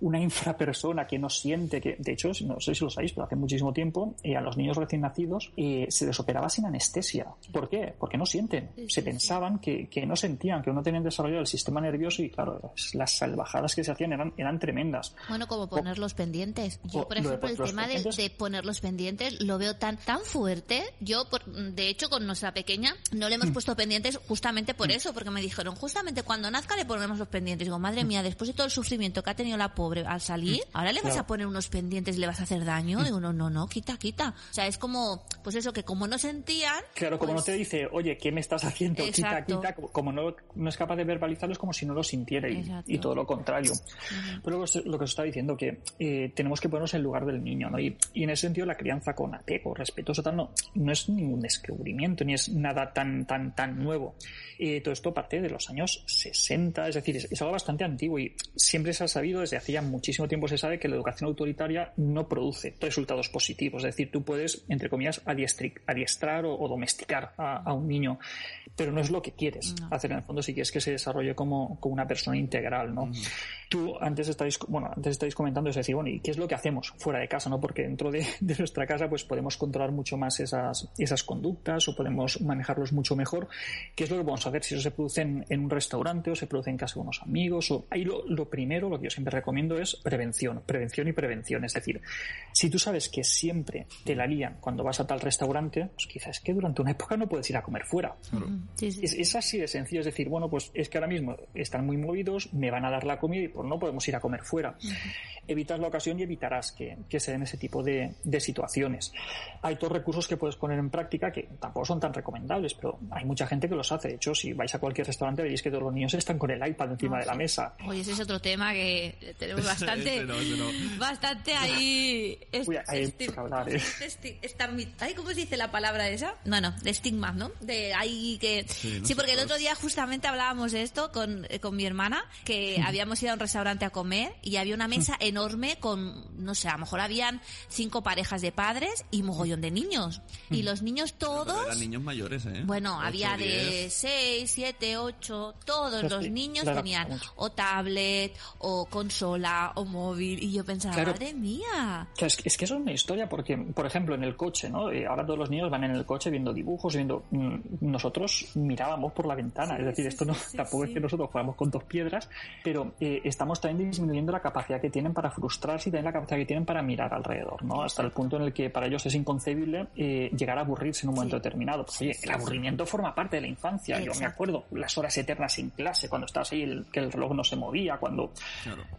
una infrapersona que no siente, que de hecho, no sé si lo sabéis, pero hace muchísimo tiempo eh, a los niños recién nacidos eh, se les operaba sin anestesia. ¿Por qué? Porque no sienten. se pensaban que, que, no sentían, que no tenían desarrollado el sistema nervioso y claro, las salvajadas que se hacían eran, eran tremendas. Bueno, como poner los pendientes. Yo, por ejemplo, el tema de, de, poner los pendientes lo veo tan, tan fuerte. Yo, por, de hecho, con nuestra pequeña no le hemos mm. puesto pendientes justamente por mm. eso, porque me dijeron, justamente cuando nazca le ponemos los pendientes. Digo, madre mm. mía, después de todo el sufrimiento que ha tenido la pobre al salir, mm. ahora le vas a poner unos pendientes y le vas a hacer daño. Mm. Digo, no, no, no, quita, quita. O sea, es como, pues eso, que como no sentían. Claro, como no pues te dice, oye, ¿qué me estás haciendo? Quita, quita. Como no, no es capaz de verbalizarlo, es como si no lo sintiera y, todo lo contrario. Pero lo, que se está diciendo, que eh, tenemos que ponernos en lugar del niño, ¿no? Y, en ese sentido, la crianza con apego, respetuoso, tal, no, no es ningún descubrimiento, ni es nada tan, tan, tan nuevo. Eh, todo esto parte de los años 60, es decir, es, es algo bastante antiguo y siempre se ha sabido desde hacía muchísimo tiempo se sabe que la educación autoritaria no produce resultados positivos. Es decir, tú puedes, entre comillas, adiestrar o, domesticar a, un niño, pero no es lo que quieres hacer en el fondo si quieres que se desarrolle como, como una persona integral, ¿no? Tú antes estáis, bueno, antes estáis comentando, es decir, bueno, ¿y qué es lo que hacemos fuera de casa, no? Porque dentro de, nuestra casa, pues podemos controlar mucho más esas, esas conductas o podemos manejarlos mucho mejor. ¿Qué es lo que vamos a hacer? Si eso se produce en, un restaurante o se produce en casa de unos amigos o ahí lo, lo primero, lo que yo siempre recomiendo es prevención, prevención y prevención. Es decir, si tú sabes que siempre te la lían cuando vas a tal restaurante, pues quizás es que durante una época no puedes ir a comer fuera. Es, así de sencillo. Es decir, bueno, pues es que ahora mismo están muy movidos, me van a dar la comida y pues no podemos ir a comer fuera evitas la ocasión y evitarás que, se den ese tipo de, situaciones. Hay dos recursos que puedes poner en práctica que tampoco son tan recomendables, pero hay mucha gente que los hace. De hecho, si vais a cualquier restaurante veréis que todos los niños están con el iPad encima de la mesa. Oye, ese es otro tema que tenemos bastante, bastante ahí. hay que hablar, ¿eh? ¿Cómo se dice la palabra esa? No, no, de estigma, ¿no? De ahí que... Sí, porque el otro día justamente hablábamos de esto con, con mi hermana, que habíamos ido a un restaurante a comer y había una mesa enorme enorme con, no sé, a lo mejor habían cinco parejas de padres y mogollón de niños. Y los niños todos... eran niños mayores, ¿eh? Bueno, había de seis, siete, ocho, todos los niños tenían o tablet, o consola, o móvil. Y yo pensaba, madre mía. Es, que eso es una historia porque, por ejemplo, en el coche, ¿no? Eh, ahora todos los niños van en el coche viendo dibujos, viendo... Mm, nosotros mirábamos por la ventana. es decir, esto no tampoco es que nosotros jugamos con dos piedras, pero eh, estamos también disminuyendo la capacidad que tienen para frustrarse y tener la capacidad que tienen para mirar alrededor, ¿no? Hasta el punto en el que para ellos es inconcebible eh, llegar a aburrirse en un momento determinado. Pues, oye, el aburrimiento forma parte de la infancia. Yo me acuerdo las horas eternas en clase, cuando estabas ahí, el, que el reloj no se movía, cuando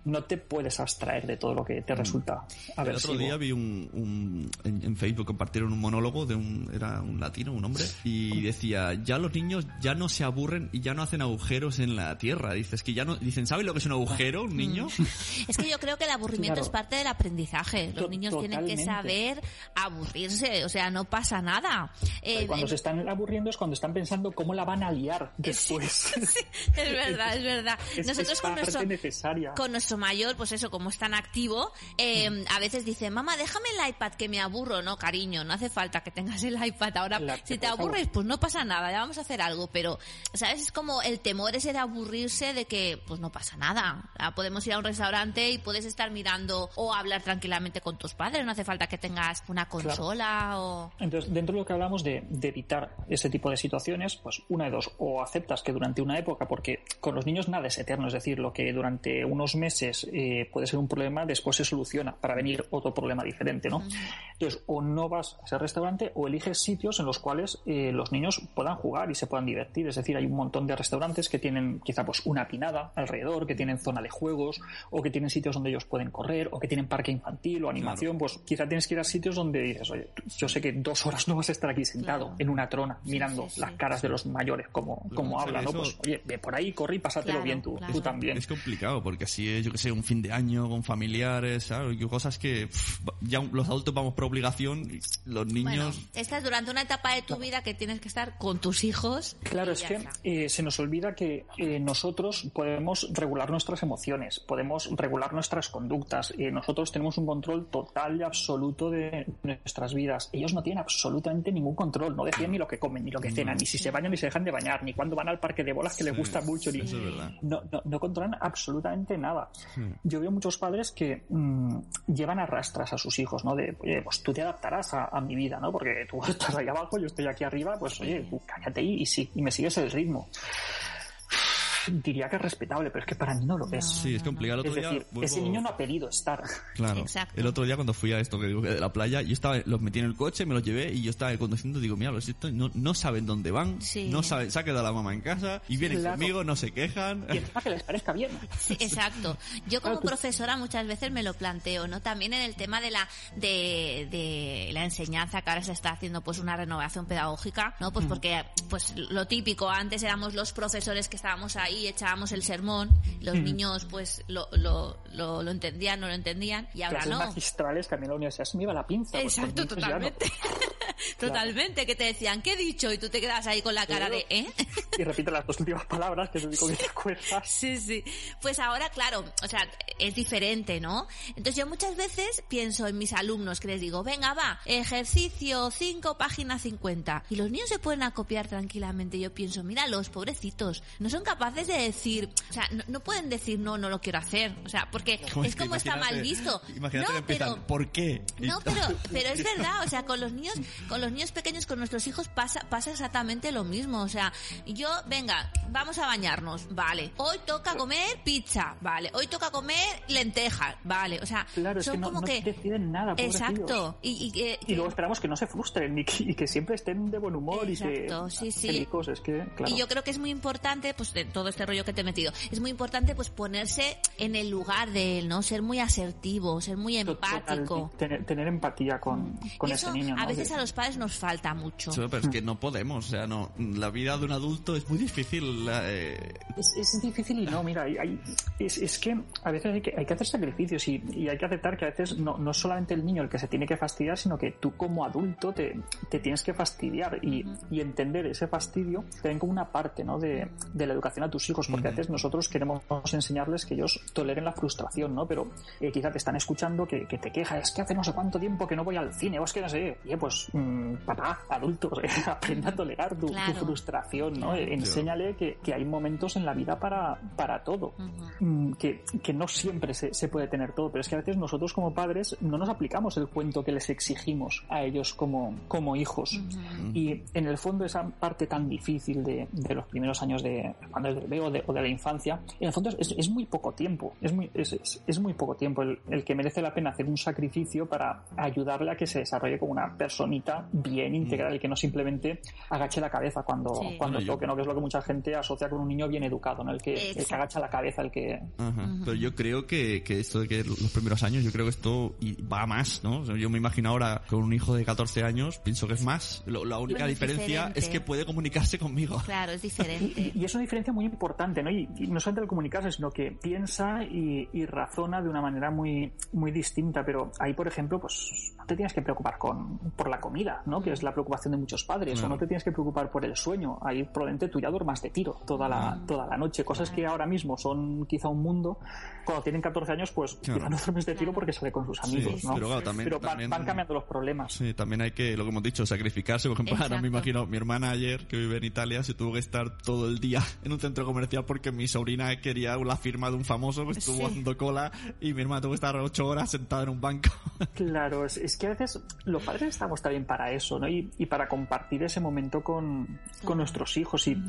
no te puedes abstraer de todo lo que te mm. resulta El otro día vi un, en, Facebook compartieron un monólogo de un era un latino, un hombre, y decía ya los niños ya no se aburren y ya no hacen agujeros en la tierra. Dices que ya no dicen, ¿sabes lo que es un agujero, un niño? es que yo creo que la aburrimiento es parte del aprendizaje. Los niños tienen que saber aburrirse, o sea, no pasa nada. Eh, cuando se están aburriendo es cuando están pensando cómo la van a liar después. es verdad, es verdad. Nosotros con nuestro, con nuestro mayor, pues eso, como es tan activo, eh, a veces dice, mamá, déjame el iPad que me aburro. No, cariño, no hace falta que tengas el iPad. Ahora, si te aburres, pues no pasa nada, ya vamos a hacer algo. Pero, ¿sabes? Es como el temor ese de aburrirse de que, pues no pasa nada. Podemos ir a un restaurante y puedes estar mirando o hablar tranquilamente con tus padres. No hace falta que tengas una consola o... Entonces, dentro de lo que hablamos de, evitar ese tipo de situaciones, pues una de dos, o aceptas que durante una época, porque con los niños nada es eterno, es decir, lo que durante unos meses veces eh, puede ser un problema, después se soluciona para venir otro problema diferente, ¿no? Entonces, o no vas a ese restaurante o eliges sitios en los cuales eh, los niños puedan jugar y se puedan divertir. Es decir, hay un montón de restaurantes que tienen quizá pues una pinada alrededor, que tienen zona de juegos o que tienen sitios donde ellos pueden correr o que tienen parque infantil o animación. Pues quizá tienes que ir a sitios donde dices, oye, yo sé que dos horas no vas a estar aquí sentado en una trona mirando las caras de los mayores como, como hablan, ¿no? Pues oye, ve por ahí, corre y pásatelo bien tú, tú también. Es complicado porque así es, yo que sé, un fin de año con familiares, ¿sabes? cosas que ya los adultos vamos por obligación, y los niños... Bueno, estás durante una etapa de tu vida que tienes que estar con tus hijos. Claro, es que eh, se nos olvida que eh, nosotros podemos regular nuestras emociones, podemos regular nuestras conductas, eh, nosotros tenemos un control total y absoluto de nuestras vidas. Ellos no tienen absolutamente ningún control, no deciden ni lo que comen, ni lo que cenan, ni si se bañan ni se dejan de bañar, ni cuando van al parque de bolas que les gusta mucho, ni... No, no, no, controlan absolutamente nada. Yo veo muchos padres que mm, llevan a rastras a sus hijos, ¿no? De, oye, pues tú te adaptarás a, mi vida, ¿no? Porque tú estás ahí abajo, yo estoy aquí arriba, pues oye, cállate y, sí, y me sigues el ritmo diría que es respetable, pero es que para mí no lo es. Sí, es complicado. es decir, ese niño no ha pedido estar. Claro. El otro día cuando fui a esto que digo de la playa, yo estaba, los metí en el coche, me los llevé y yo estaba conduciendo, digo, mira, los estos no, no saben dónde van, no saben, se ha quedado la mamá en casa y vienen conmigo, no se quejan. Y es para que les parezca bien. exacto. Yo como profesora muchas veces me lo planteo, ¿no? También en el tema de la de, de la enseñanza que ahora se está haciendo pues una renovación pedagógica, ¿no? Pues mm. porque pues lo típico, antes éramos los profesores que estábamos ahí y echábamos el sermón, los mm. niños pues lo, lo, lo, entendían, no lo entendían, y ahora no. magistrales también la universidad se me iba la pinza. Pues, Exacto, totalmente. totalmente, que te decían, ¿qué he dicho? Y tú te quedas ahí con la cara de, ¿eh? y repito las dos últimas palabras, que es lo único que te acuerdas. Sí, sí. Pues ahora, claro, o sea, es diferente, ¿no? Entonces yo muchas veces pienso en mis alumnos que les digo, venga, va, ejercicio 5, página 50. Y los niños se pueden acopiar tranquilamente. Yo pienso, mira, los pobrecitos, no son capaces de decir, o sea, no, pueden decir no, no lo quiero hacer, o sea, porque es como está mal visto. Imagínate no, empiezan, ¿por qué? No, pero, pero es verdad, o sea, con los niños, con los niños pequeños, con nuestros hijos pasa, pasa exactamente lo mismo, o sea, yo, venga, vamos a bañarnos, vale, hoy toca comer pizza, vale, hoy toca comer lentejas, vale, o sea, claro, son que no, como que deciden nada, exacto, y, y, luego esperamos que no se frustren y que, siempre estén de buen humor y que sí, sí. Es que, claro. Y yo creo que es muy importante, pues, de todo este rollo que te he metido. Es muy importante pues ponerse en el lugar de él, ¿no? Ser muy asertivo, ser muy empático. tener, empatía con, con ese niño. A veces a los padres nos falta mucho. pero es que no podemos, o sea, no, la vida de un adulto es muy difícil. Eh. Es, difícil y no, mira, hay, es, es, que a veces hay que, hay que hacer sacrificios y, y, hay que aceptar que a veces no, no es solamente el niño el que se tiene que fastidiar, sino que tú como adulto te, te tienes que fastidiar y, y entender ese fastidio también como una parte ¿no? de, de la educación a tus hijos, porque a veces nosotros queremos enseñarles que ellos toleren la frustración, ¿no? Pero eh, quizá te están escuchando que, te quejas, es que hace no sé cuánto tiempo que no voy al cine, o es que no sé, oye, pues papá, adulto, aprenda a tolerar tu, frustración, ¿no? Enséñale que, hay momentos en la vida para, para todo, mm, que, que, no siempre se, se, puede tener todo, pero es que a veces nosotros como padres no nos aplicamos el cuento que les exigimos a ellos como, como hijos. Y en el fondo esa parte tan difícil de, de los primeros años de cuando es bebé o de, o de la infancia, en el fondo es, es muy poco tiempo, es muy, es, es muy poco tiempo el, el, que merece la pena hacer un sacrificio para ayudarle a que se desarrolle como una personita bien integral y que no simplemente agache la cabeza cuando, cuando toque, ¿no? que es lo que mucha gente asocia con un niño bien educado, ¿no? el, que, el que agacha la cabeza, el que... Pero yo creo que, que esto de que los primeros años, yo creo que esto va más, ¿no? yo me imagino ahora con un hijo de 14 años, pienso que es más. la única diferencia es que puede comunicarse conmigo. Claro, es diferente. Y, es una diferencia muy importante, ¿no? Y, y no solamente el comunicarse, sino que piensa y, razona de una manera muy, muy distinta. Pero ahí, por ejemplo, pues te tienes que preocupar con, por la comida, ¿no? Que es la preocupación de muchos padres. O no te tienes que preocupar por el sueño. Ahí probablemente tú ya duermas de tiro toda la, toda la noche. Cosas que ahora mismo son quizá un mundo. Cuando tienen 14 años, pues quizá no duermes de tiro porque sale con sus amigos, ¿no? Pero, también, van, cambiando los problemas. Sí, también hay que, lo que hemos dicho, sacrificarse. Por ejemplo, ahora me imagino, mi hermana ayer, que vive en Italia, se tuvo que estar todo el día en un centro comercial porque mi sobrina quería la firma de un famoso, pues estuvo dando cola y mi hermana tuvo que estar ocho horas sentada en un banco. Claro, es, que a veces los padres estamos también para eso, ¿no? Y, para compartir ese momento con, con nuestros hijos y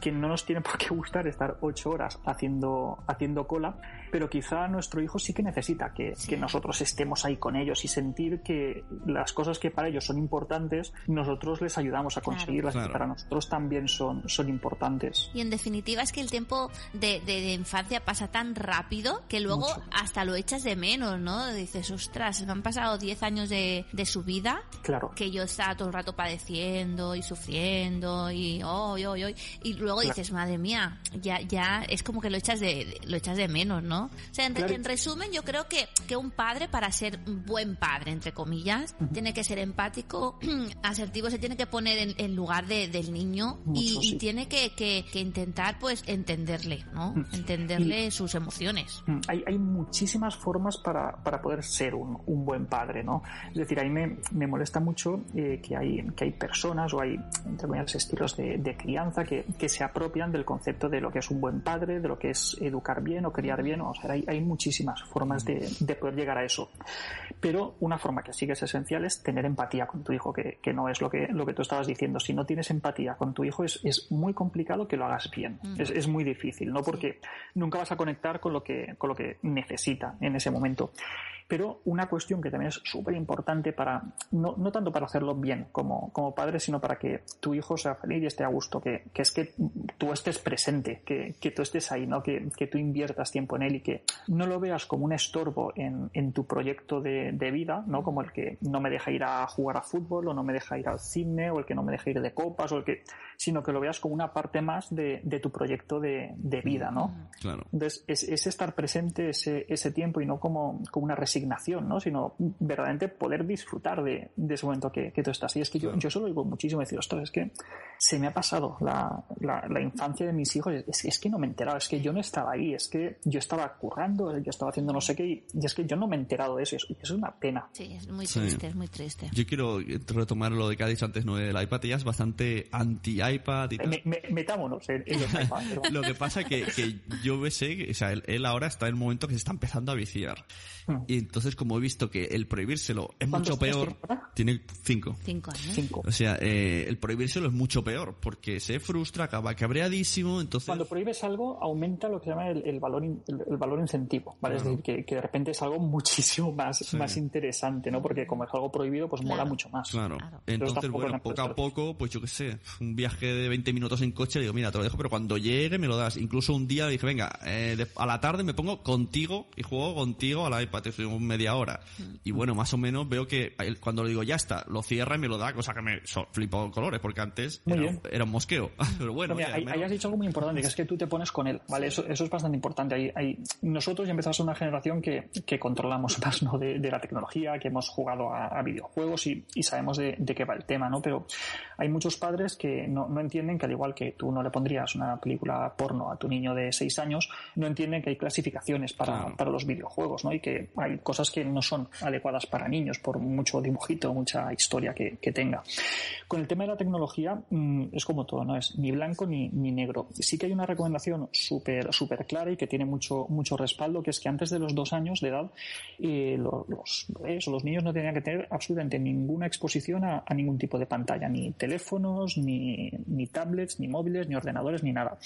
que no nos tiene por qué gustar estar ocho horas haciendo, haciendo cola, pero quizá nuestro hijo sí que necesita que, que nosotros estemos ahí con ellos y sentir que las cosas que para ellos son importantes, nosotros les ayudamos a conseguirlas y para nosotros también son, son importantes. Y en definitiva es que el tiempo de, de, infancia pasa tan rápido que luego hasta lo echas de menos, ¿no? Dices, ostras, me han pasado 10 años de, de su vida claro. que yo estaba todo el rato padeciendo y sufriendo y oh, oh, oh, y luego dices, madre mía, ya, ya es como que lo echas de, lo echas de menos, ¿no? O sea, en, resumen, yo creo que, que un padre, para ser un buen padre, entre comillas, tiene que ser empático, asertivo, se tiene que poner en, lugar de, del niño y, tiene que, que, intentar, pues, entenderle, ¿no? Entenderle sus emociones. Hay, hay muchísimas formas para, para poder ser un, un, buen padre, ¿no? Es decir, a mí me, me molesta mucho eh, que, hay, que hay personas o hay, entre comillas, estilos de, de crianza que, que se apropian del concepto de lo que es un buen padre, de lo que es educar bien o criar bien. O sea, hay, hay muchísimas formas de, de, poder llegar a eso. Pero una forma que sí que es esencial es tener empatía con tu hijo, que, que no es lo que, lo que tú estabas diciendo. Si no tienes empatía con tu hijo, es, es muy complicado que lo hagas bien. Mm. Es, es, muy difícil, ¿no? Porque nunca vas a conectar con lo que, con lo que necesita en ese momento. Pero una cuestión que también es súper importante para, no, no, tanto para hacerlo bien como, como padre, sino para que tu hijo sea feliz y esté a gusto, que, que es que tú estés presente, que, que tú estés ahí, ¿no? Que, que, tú inviertas tiempo en él y que no lo veas como un estorbo en, en tu proyecto de, de, vida, ¿no? Como el que no me deja ir a jugar a fútbol o no me deja ir al cine o el que no me deja ir de copas o el que, sino que lo veas como una parte más de, de tu proyecto de, de, vida, ¿no? Claro. Entonces, es, es estar presente ese, ese tiempo y no como, como una resignación ¿no? Sino verdaderamente poder disfrutar de, de ese momento que, que, tú estás. Y es que yo, yo solo digo muchísimo decir, ostras, es que se me ha pasado la, la, la infancia de mis hijos, es, es, que no me he enterado, es que yo no estaba ahí, es que yo estaba currando, yo estaba haciendo no sé qué, y, y es que yo no me he enterado de eso, y eso es una pena. Sí, es muy triste, sí. es muy triste. Yo quiero retomar lo de que ha dicho antes, ¿no? El iPad ya es bastante anti-iPad y tal. Me, me, metámonos en, en los iPad. lo que pasa que, que yo sé, o sea, él, él, ahora está en el momento que se está empezando a viciar. Hmm. Y entonces, como he visto que el prohibírselo es mucho peor, tiene cinco. Cinco años. Cinco. O sea, eh, el prohibírselo es mucho peor, porque se frustra, acaba cabreadísimo, entonces... Cuando prohíbes algo, aumenta lo que se llama el, el valor el, el, valor incentivo, ¿vale? Claro. Es decir, que, que, de repente es algo muchísimo más, sí. más interesante, ¿no? Porque como es algo prohibido, pues claro. mola mucho más. Claro. claro. Entonces, bueno, poco a poco, pues yo qué sé, un viaje de 20 minutos en coche, digo, mira, te lo dejo, pero cuando llegue me lo das. Incluso un día dije, venga, eh, de, a la tarde me pongo contigo y juego contigo a la iPad, estoy media hora. Y bueno, más o menos veo que cuando le digo ya está, lo cierra y me lo da, cosa que me so, flipo colores, porque antes era, era, un mosqueo. Pero bueno, Mira, has dicho algo muy importante, que es que tú te pones con él, ¿vale? Eso, eso es bastante importante. Ahí, ahí, nosotros ya empezamos una generación que, que controlamos más ¿no? de, de, la tecnología, que hemos jugado a, a videojuegos y, y sabemos de, de, qué va el tema, ¿no? Pero hay muchos padres que no, no entienden que al igual que tú no le pondrías una película porno a tu niño de 6 años, no entienden que hay clasificaciones para, para los videojuegos, ¿no? Y que hay cosas que no son adecuadas para niños, por mucho dibujito, mucha historia que, que tenga. Con el tema de la tecnología mmm, es como todo, no es ni blanco ni, ni negro. Sí que hay una recomendación súper súper clara y que tiene mucho mucho respaldo, que es que antes de los dos años de edad eh, los, los niños no tenían que tener absolutamente ninguna exposición a, a ningún tipo de pantalla, ni teléfonos, ni, ni tablets, ni móviles, ni ordenadores, ni nada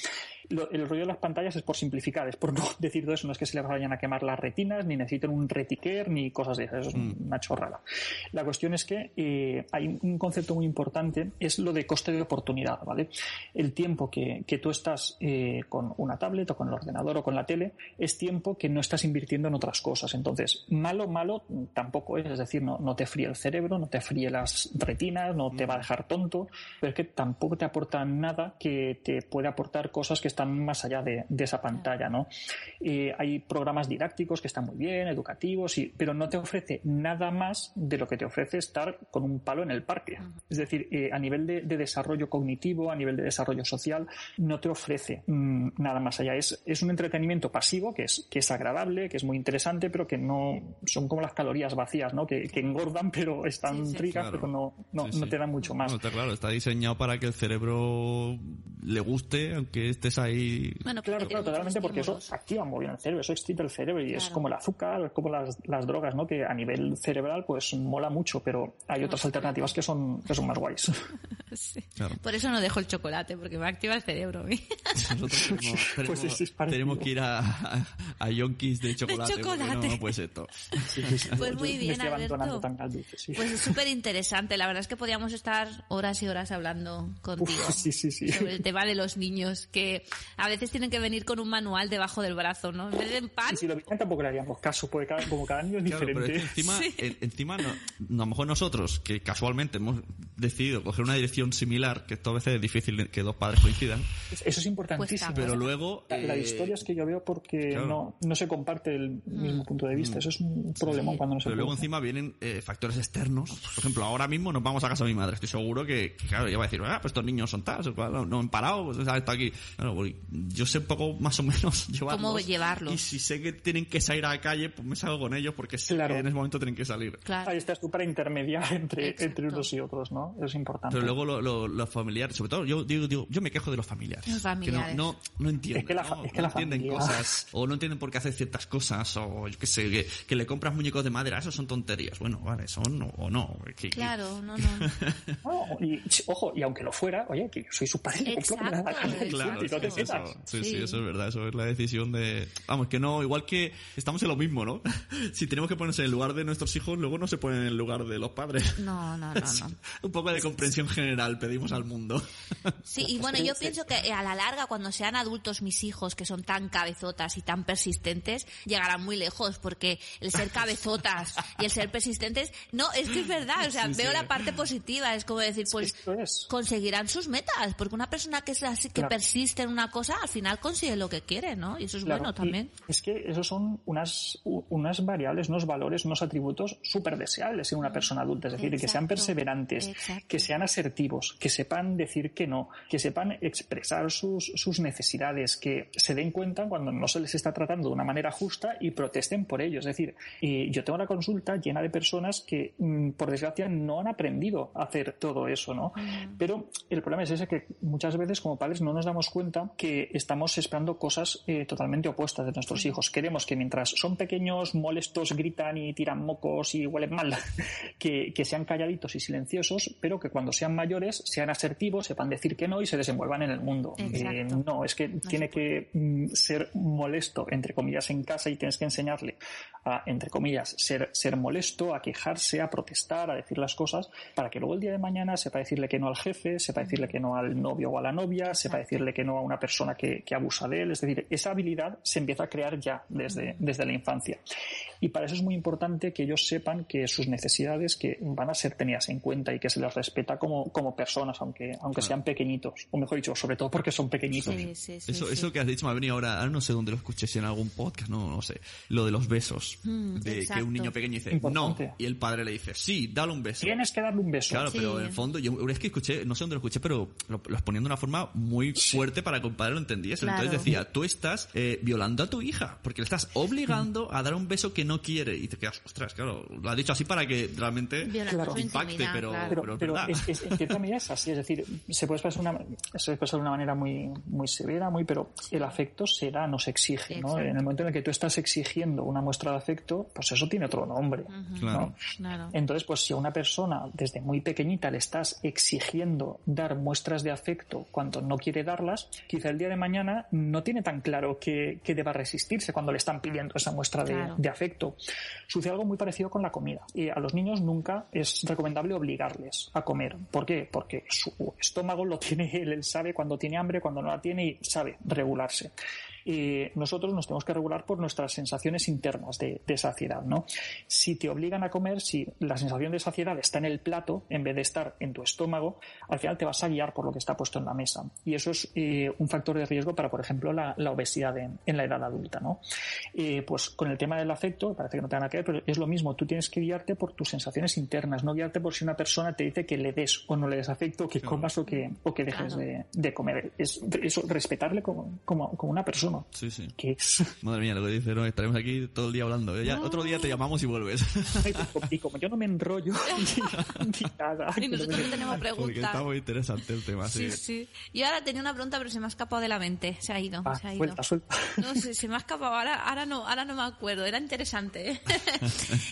lo, el rollo de las pantallas es por simplificar, es por no decir todo eso, no es que se les vayan a quemar las retinas, ni necesiten un retiquer, ni cosas de esas, eso es mm. una chorrada. La cuestión es que eh, hay un concepto muy importante, es lo de coste de oportunidad, ¿vale? El tiempo que, que tú estás eh, con una tablet o con el ordenador o con la tele es tiempo que no estás invirtiendo en otras cosas. Entonces, malo, malo tampoco es, es decir, no, no te fríe el cerebro, no te fríe las retinas, no te va a dejar tonto, pero es que tampoco te aporta nada que te puede aportar cosas que están más allá de, de esa pantalla, ¿no? Eh, hay programas didácticos que están muy bien, educativos, y, pero no te ofrece nada más de lo que te ofrece estar con un palo en el parque. Es decir, eh, a nivel de, de, desarrollo cognitivo, a nivel de desarrollo social, no te ofrece mmm, nada más allá. Es, es un entretenimiento pasivo que es, que es agradable, que es muy interesante, pero que no son como las calorías vacías, ¿no? Que, que engordan, pero están sí, sí, ricas, claro. pero no, no, sí, no, te dan mucho más. No, está claro, está diseñado para que el cerebro le guste, aunque estés ahí. Bueno, claro, claro, totalmente, porque eso activa muy bien el cerebro, eso excita el cerebro y claro. es como el azúcar, es como las, las, drogas, ¿no? Que a nivel cerebral, pues mola mucho, pero hay otras alternativas que son, que son más guays. Sí. Claro. Por eso no dejo el chocolate, porque me activa el cerebro. Nosotros tenemos, Pues tenemos- es parecido. tenemos que ir a, a, a yonkis de chocolate. porque chocolate. No, ser esto. Sí, sí, sí. Pues muy bien, Alberto. tan dulce. Pues es súper interesante. La verdad es que podíamos estar horas y horas hablando contigo. Uf, sí, sí, sí. Sobre el tema de los niños, que a veces tienen que venir con un manual debajo del brazo, ¿no? En vez de en pan, si lo vieran tampoco le haríamos caso, porque cada, como cada niño es Claro, pero diferente. es que encima, en- encima no, no, a lo mejor nosotros, que casualmente hemos decidido coger una dirección similar, que esto a veces es difícil que dos padres coincidan, Eso es importantísimo. Pues pero luego... La, la eh, historia es que yo veo porque claro. no, no se comparte el mismo punto de vista. Eso es un problema Sí. cuando no se Pero luego produce. encima vienen eh, factores externos. Por ejemplo, ahora mismo nos vamos a casa de mi madre. Estoy seguro que, que, claro, ella va a decir, ah, pues estos niños son tal, no, no han parado, pues está aquí. Claro, pues, yo sé un poco más o menos llevarlos. Cómo llevarlos. Y si sé que tienen que salir a la calle, pues me salgo con ellos porque sé Claro. que en ese momento tienen que salir. claro. Ahí estás tú para intermediar entre, Exacto. entre unos y otros, ¿no? Eso es importante. Pero luego lo- lo- los familiares, sobre todo, yo digo, digo, yo me quejo de los familiares. Los familiares. Que no, no, no entienden. Es que la fa- ¿no? es que No la entienden familia- cosas, o no entienden por qué hacer ciertas cosas, o yo qué sé, que, que le compras muñecos de madera, eso son tonterías. Bueno, vale, son o, o no. Que- Claro, no, no. y, ojo, y aunque lo fuera, oye, que soy su padre, Exacto, Claro, te sí, eso, metas. sí, sí, Sí. eso es verdad, eso es la decisión de... Vamos, que no, igual que estamos en lo mismo, ¿no? Si tenemos que ponerse en el lugar de nuestros hijos, luego no se ponen en el lugar de los padres. No, no, no, no. Un poco de comprensión general pedimos al mundo. Sí, y bueno, yo pienso que a la larga, cuando sean adultos mis hijos, que son tan cabezotas y tan persistentes, llegarán muy lejos, porque el ser cabezotas y el ser persistentes, no, es que es verdad, o sea, Sí, veo sí. la parte positiva, es como decir, pues es. conseguirán sus metas, porque una persona que es así, que Claro. persiste en una cosa, al final consigue lo que quiere, ¿no? Y eso es Claro, bueno y también. Es que esos son unas, unas variables, unos valores, unos atributos súper deseables en una persona adulta. Es decir, que sean Exacto, perseverantes, exacto. Que sean asertivos, que sepan decir que no, que sepan expresar sus, sus necesidades, que se den cuenta cuando no se les está tratando de una manera justa y protesten por ello. Es decir, eh, yo tengo una consulta llena de personas que, mm, por desgracia, no han aprendido a hacer todo eso, ¿no? Pero el problema es ese que muchas veces como padres no nos damos cuenta que estamos esperando cosas eh, totalmente opuestas de nuestros hijos. Queremos que mientras son pequeños, molestos, gritan y tiran mocos y huelen mal, que, que sean calladitos y silenciosos, pero que cuando sean mayores sean asertivos, sepan decir que no y se desenvuelvan en el mundo. Eh, no, es que tiene que mm, ser molesto, entre comillas, en casa y tienes que enseñarle a, entre comillas, ser, ser molesto, a quejarse, a protestar, a decir las cosas, para que luego el día de mañana sepa decirle que no al jefe, sepa decirle que no al novio o a la novia, sepa decirle que no a una persona que, que abusa de él. Es decir, esa habilidad se empieza a crear ya desde, desde la infancia. Y para eso es muy importante que ellos sepan que sus necesidades que van a ser tenidas en cuenta y que se les respeta como, como personas, aunque, aunque sean pequeñitos. O mejor dicho, sobre todo porque son pequeñitos. Sí, sí, sí, Eso, sí. eso que has dicho me ha venido ahora, ahora no sé dónde lo escuché, si en algún podcast, no, no sé. Lo de los besos. Mm, de que un niño pequeño dice, Importante. no. Y el padre le dice, sí, dale un beso. Tienes que darle un beso. Claro, Sí. pero en el fondo, yo es que escuché, no sé dónde lo escuché, pero lo, lo exponían de una forma muy fuerte para que el padre lo entendiese. Claro. Entonces decía, tú estás eh, violando a tu hija, porque le estás obligando a dar un beso que no quiere. Y te quedas, ostras, claro, lo ha dicho así para que realmente Claro. impacte, pero, claro. pero, pero es pero es, es- en cierta medida es así, es decir, se puede expresar, una, se puede expresar de una manera muy, muy severa, muy, pero el afecto se da, no se exige, ¿no? Exacto. En el momento en el que tú estás exigiendo una muestra de afecto, pues eso tiene otro nombre. ¿no? Claro. Entonces, pues si a una persona desde muy pequeñita le estás exigiendo dar muestras de afecto cuando no quiere darlas, quizá el día de mañana no tiene tan claro que, que deba resistirse cuando le están pidiendo esa muestra de afecto. Sucede algo muy parecido con la comida. Y a los niños nunca es recomendable obligarles a comer. ¿Por qué? Porque su estómago lo tiene él, él sabe cuando tiene hambre, cuando no la tiene y sabe regularse. Y nosotros nos tenemos que regular por nuestras sensaciones internas de, de saciedad, ¿no? Si te obligan a comer, si la sensación de saciedad está en el plato en vez de estar en tu estómago, al final te vas a guiar por lo que está puesto en la mesa. Y eso es eh, un factor de riesgo para, por ejemplo, la, la obesidad en, en la edad adulta, ¿no? Eh, pues con el tema del afecto, parece que no tenga nada que ver, pero es lo mismo. Tú tienes que guiarte por tus sensaciones internas, no guiarte por si una persona te dice que le des o no le des afecto, que comas o que, o que dejes de comer. Es eso, respetarle como, como, como una persona. Teléfono. Sí, sí. ¿Qué es? Madre mía, lo que dice, ¿no? Estaremos aquí todo el día hablando. Ya, otro día te llamamos y vuelves. y como yo no me enrollo ni, ni nada. Y nosotros no tenemos Porque está preguntas. muy interesante el tema, sí. Sí, sí. Yo ahora tenía una pregunta, pero se me ha escapado de la mente. Se ha ido, Va, se ha ido. suelta, suelta. No sé, se me ha escapado. Ahora, ahora no, ahora no me acuerdo. Era interesante. ¿eh?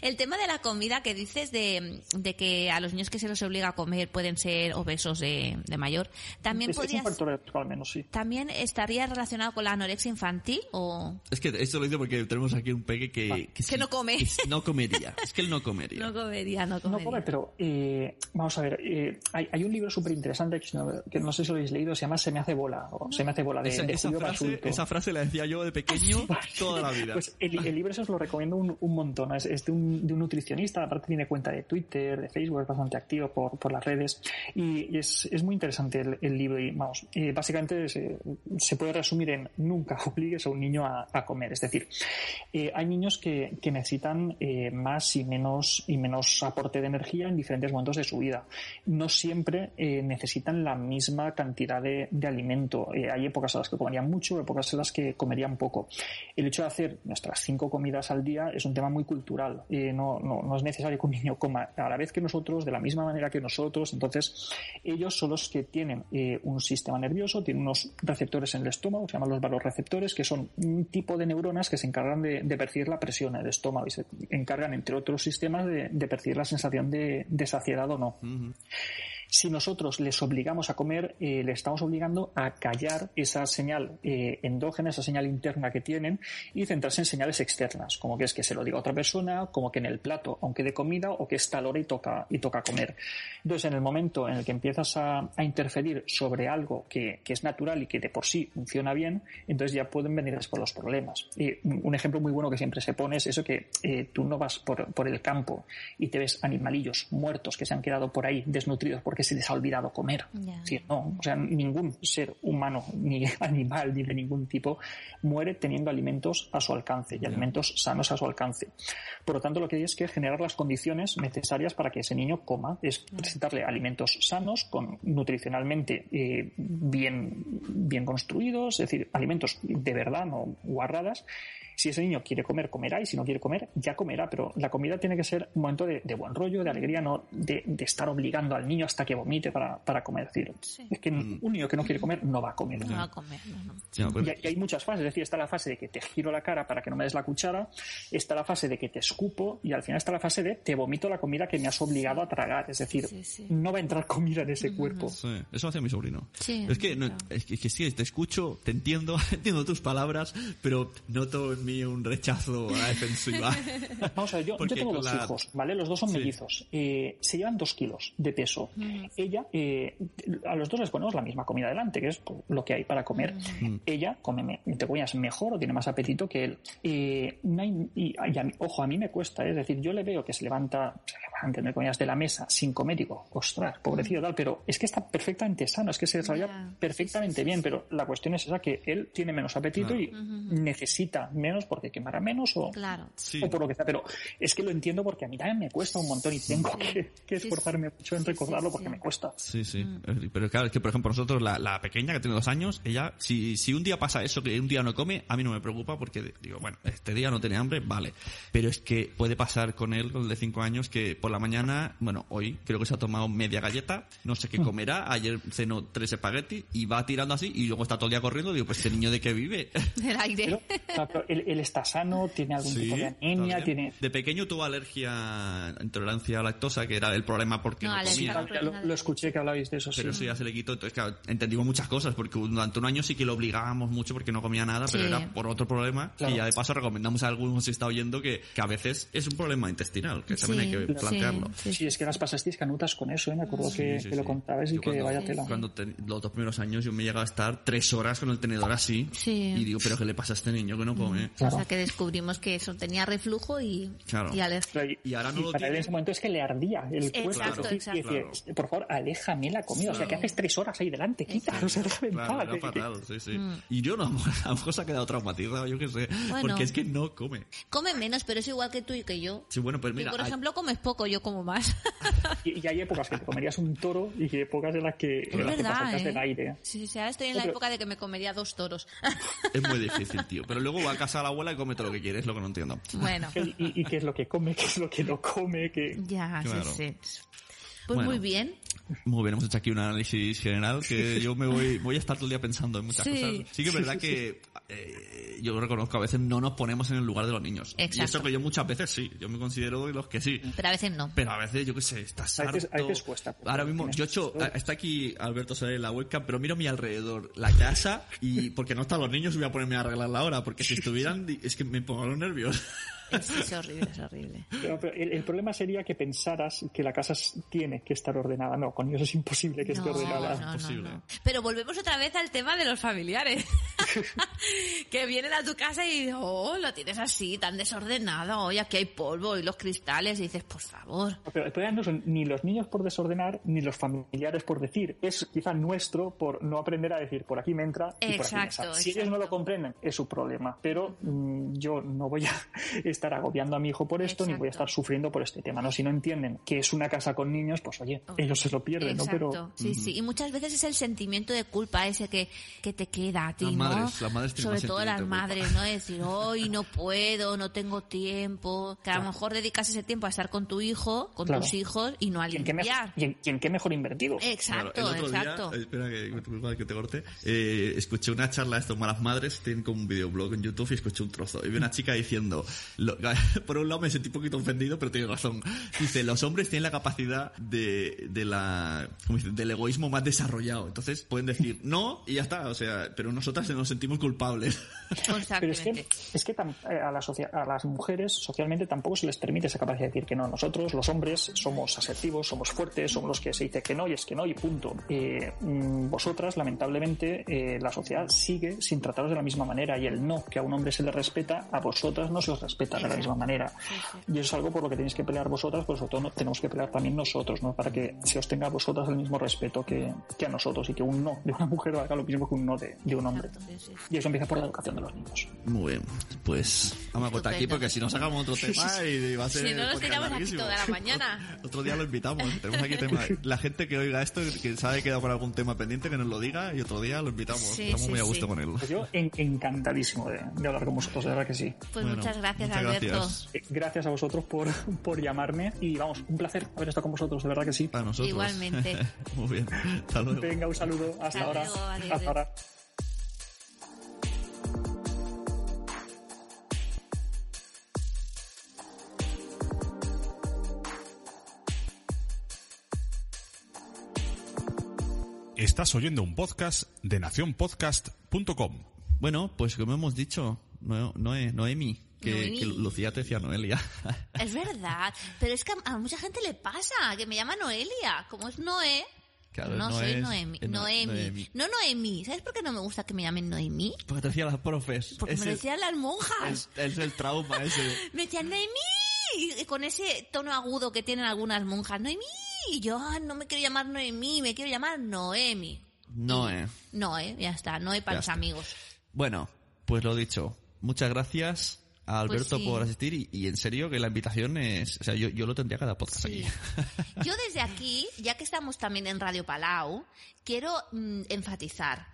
El tema de la comida que dices de, de que a los niños que se los obliga a comer pueden ser obesos de, de mayor, también Es, es un podría, factor al menos, sí. también estaría relacionado con la anorexia infantil o Es que esto lo dice porque tenemos aquí un peque que... Que, sí- no come. que no comería. Es que él no comería. no comería, no No comería. come, pero eh, vamos a ver, eh, hay, hay un libro súper interesante que, no- que no sé si lo habéis leído, se llama Se me hace bola, o Se me hace bola, de, esa, de esa frase, Basulto. esa frase la decía yo de pequeño toda la vida. Pues el, el libro ese os lo recomiendo un, un montón. ¿no? Es, es de, un, de un nutricionista, aparte tiene cuenta de Twitter, de Facebook, es bastante activo por, por las redes. Y, y es, es muy interesante el, el libro. Y vamos, eh, básicamente se, se puede resumir en nunca obligues a un niño a, comer. Es decir, eh, hay niños que, necesitan eh, más y menos, y menos aporte de energía en diferentes momentos de su vida. No siempre eh, necesitan la misma cantidad de, alimento. Hay épocas en las que comerían mucho, épocas en las que comerían poco. El hecho de hacer nuestras cinco comidas al día es un tema muy cultural. No, no, es necesario que un niño coma a la vez que nosotros, de la misma manera que nosotros. Entonces, ellos son los que tienen un sistema nervioso, tienen unos receptores en el estómago, se llaman los que son un tipo de neuronas que se encargan de, percibir la presión en el estómago y se encargan, entre otros sistemas, de, percibir la sensación de, de saciedad o no. Si nosotros les obligamos a comer, eh, le estamos obligando a callar esa señal eh, endógena, esa señal interna que tienen y centrarse en señales externas, como que es que se lo diga a otra persona, como que en el plato, aunque de comida, o que está a hora y toca, y toca comer. Entonces, en el momento en el que empiezas a, interferir sobre algo que, es natural y que de por sí funciona bien, entonces ya pueden venir después los problemas. Un ejemplo muy bueno que siempre se pone es eso que eh, tú no vas por el campo y te ves animalillos muertos que se han quedado por ahí desnutridos porque se les ha olvidado comer. Decir, no, o sea, ningún ser humano, ni animal, ni de ningún tipo, muere teniendo alimentos a su alcance y alimentos sanos a su alcance. Por lo tanto, lo que hay es que generar las condiciones necesarias para que ese niño coma, es presentarle alimentos sanos, con, nutricionalmente eh, bien, bien construidos, es decir, alimentos de verdad, no guarradas. Si ese niño quiere comer, comerá, y si no quiere comer, ya comerá, pero la comida tiene que ser un momento de, de buen rollo, de alegría, no de, de estar obligando al niño hasta que vomite para, para comer. Es decir, Sí. es que un niño que no quiere comer no va a comer. No va a comer, no, no. No, Y hay, y hay muchas fases, es decir, está la fase de que te giro la cara para que no me des la cuchara, está la fase de que te escupo y al final está la fase de te vomito la comida que me has obligado a tragar. Es decir, Sí, sí. no va a entrar comida en ese cuerpo. Sí, eso hace mi sobrino. Sí, es que, no- claro. es que, que sí, te escucho, te entiendo, entiendo tus palabras, pero noto en mí un rechazo a la defensiva. Vamos a ver, yo, yo tengo dos la- hijos, ¿vale? Los dos son Sí. mellizos. Eh, se llevan dos kilos de peso. Ella, eh, a los dos les ponemos la misma comida delante, que es lo que hay para comer. Ella come, me- entre comillas, mejor o tiene más apetito que él. Eh, no hay- y, y a mí- ojo, a mí me cuesta, ¿eh? es decir, yo le veo que se levanta, se levanta, entre comillas, de la mesa sin comer y digo, ostras, pobrecito tal, pero es que está perfectamente sano, es que se desarrolla Ya. perfectamente bien, pero la cuestión es esa que él tiene menos apetito y necesita menos porque quemará menos o, Claro. Sí. o por lo que sea, pero es que lo entiendo porque a mí también me cuesta un montón y tengo que, que Sí, esforzarme mucho en recordarlo sí, porque sí. me cuesta. Sí, sí. Mm. Pero claro, es que por ejemplo nosotros, la, la pequeña que tiene dos años, ella, si, si un día pasa eso, que un día no come, a mí no me preocupa porque digo, bueno, este día no tiene hambre, vale. Pero es que puede pasar con él, con el de cinco años, que por la mañana, bueno, hoy creo que se ha tomado media galleta, no sé qué Mm. comerá, ayer cenó tres espaguetis y va tirando así y luego está todo el día corriendo, digo, pues este niño de qué vive. Del aire. Pero, pero él, él está sano, tiene algún tipo de anemia, tiene... De pequeño tuvo alergia, intolerancia a lactosa, que era el problema porque No, comía. Lo, lo escuché que hablabais de eso, sí. Pero eso ya se le quitó. Entonces, claro, entendimos muchas cosas, porque durante un año sí que lo obligábamos mucho porque no comía nada, pero Sí. era por otro problema. Claro. Y ya de paso recomendamos a algunos si está oyendo que, que a veces es un problema intestinal, que también Sí, hay que sí, plantearlo. sí, Sí, es que las pasasteis canutas con eso, ¿eh? me acuerdo que, sí, que lo sí. contabas y Yo que cuando- vaya tela. Cuando te- los dos primeros años yo me llegaba a estar tres horas con el tenedor así. Sí. Y digo, ¿pero qué le pasa a este niño que no come? Claro. O sea que descubrimos que eso tenía reflujo y, Claro. y alergia. Pero Y ahora no lo para él tiene. en ese momento es que le ardía el cuerpo. Exacto, decir, exacto. y decía, por favor, aléjame la comida. O sea, que haces tres horas ahí delante, quita. O sea, déjame en Claro, paz, era fatal, sí, sí. Mm. Y yo no, a lo mejor se ha quedado traumatizado, yo qué sé. Bueno. Porque es que no come. Come menos, pero es igual que tú y que yo. Sí, bueno, pues Tú, mira, por hay- ejemplo, comes poco. yo como más. Y, y hay épocas que te comerías un toro y épocas en las que, Es en las que te verdad, sacas ¿eh? del aire. Sí, sí, ahora estoy en la Pero- época de que me comería dos toros. Es muy difícil, tío. Pero luego va a casa de la abuela y come todo lo que quiere, es lo que no entiendo. bueno, Y, y- y qué es lo que come, qué es lo que no come, que... ya, Claro. sí, sí. Pues Bueno. muy bien. Muy bien, hemos hecho aquí un análisis general que yo me voy, voy a estar todo el día pensando en muchas Sí. cosas. Sí que es verdad que eh, yo reconozco, a veces no nos ponemos en el lugar de los niños. Y Exacto. eso que yo muchas veces sí, yo me considero de los que sí. Pero a veces no. Pero a veces, yo qué sé, estás A veces- harto. a veces cuesta, Ahora mismo, yo he hecho, está aquí Alberto Soler en la webcam, pero miro a mi alrededor, la casa, y porque no están los niños, voy a ponerme a arreglarla ahora, porque si estuvieran, es que me pongo los nervios. Es, es horrible, es horrible. Pero, pero el, el problema sería que pensaras que la casa tiene que estar ordenada. No, con ellos es imposible que esté ordenada. no, no, Imposible. no. Pero volvemos otra vez al tema de los familiares. que vienen a tu casa y oh, lo tienes así, tan desordenado. Oye, aquí hay polvo y los cristales. Y dices, por favor. Pero el problema no son ni los niños por desordenar, ni los familiares por decir. Es quizá nuestro por no aprender a decir por aquí me entra y por aquí me Exacto, sale. Si ellos no lo comprenden, es su problema. Pero mm, yo no voy a estar agobiando a mi hijo por esto, ni voy a estar sufriendo por este tema. ¿no? Si no entienden que es una casa con niños, pues oye, ellos se lo pierden, ¿no? Pero sí, sí. Y muchas veces es el sentimiento de culpa ese que, que te queda a ti, ¿no? Madres- las madres tienen Sobre más todo las madres, ¿no? Decir, hoy no puedo, no tengo tiempo. Que a lo mejor dedicas ese tiempo a estar con tu hijo, con Claro. tus hijos y no a ¿y en qué, mejor, limpiar. y en- y en qué mejor invertido? Exacto, Claro, el otro exacto. Día, espera que, que te corte. Eh, escuché una charla de estos malas madres, tienen como un videoblog en YouTube y escuché un trozo. Y vi una chica diciendo, lo- por un lado me sentí un poquito ofendido, pero tiene razón. Dice, los hombres tienen la capacidad de, de la, ¿cómo dice? del egoísmo más desarrollado. Entonces pueden decir no y ya está. O sea, pero nosotras nos sentimos culpables. Pero es que, es que eh, a, la socia- a las mujeres socialmente tampoco se les permite esa capacidad de decir que no. Nosotros, los hombres, somos asertivos, somos fuertes, somos los que se dice que no y es que no y punto. Eh, mm, vosotras, lamentablemente, eh, la sociedad sigue sin trataros de la misma manera y el no que a un hombre se le respeta, a vosotras no se os respeta de la misma manera. Y eso es algo por lo que tenéis que pelear vosotras, pero sobre todo no- tenemos que pelear también nosotros, ¿no? Para que se os tenga a vosotras el mismo respeto que, que a nosotros y que un no de una mujer valga lo mismo que un no de, de un hombre. Exacto, sí, sí. Y eso empieza por la educación de los niños. Muy bien, pues vamos a cortar aquí porque si no sacamos otro tema y va a ser Si no, nos tiramos aquí toda la mañana. Otro día lo invitamos. Tenemos aquí tema. La gente que oiga esto, que sabe que queda con algún tema pendiente, que nos lo diga y otro día lo invitamos. Sí, Estamos sí, muy a gusto sí. con él. Pues yo en- encantadísimo de, de hablar con vosotros, de verdad que sí. Pues Bueno, muchas gracias, muchas Alberto. gracias. Eh, Gracias a vosotros por, por llamarme y vamos, un placer haber estado con vosotros, de verdad que sí. Para nosotros. Igualmente. muy bien. Hasta luego. Venga, un saludo, hasta, Hasta ahora. luego, adiós. hasta ahora. Estás oyendo un podcast de nacionpodcast.com. Bueno, pues como hemos dicho, no, Noé- Noemi, que, Noemi. que Lucía te decía Noelia. Es verdad, pero es que a, a mucha gente le pasa, que me llama Noelia, como es Noé. Claro, no no soy es- Noemi, es no- Noemi. Noemi. No Noemi. ¿Sabes por qué no me gusta que me llamen Noemi? Porque te decía las profes. Porque me Ese- lo decían las monjas. Es el trauma ese. Me decían Noemí y con ese tono agudo que tienen algunas monjas. Noemí. Y yo "Ah, no me quiero llamar Noemí, me quiero llamar Noemi. Noé. Noé, ya está, Noé para Ya los está. amigos. Bueno, pues lo dicho. Muchas gracias a Alberto Pues sí. por asistir y, y en serio que la invitación es... O sea, yo, yo lo tendría cada podcast Sí. aquí. Yo desde aquí, ya que estamos también en Radio Palau, quiero mm, enfatizar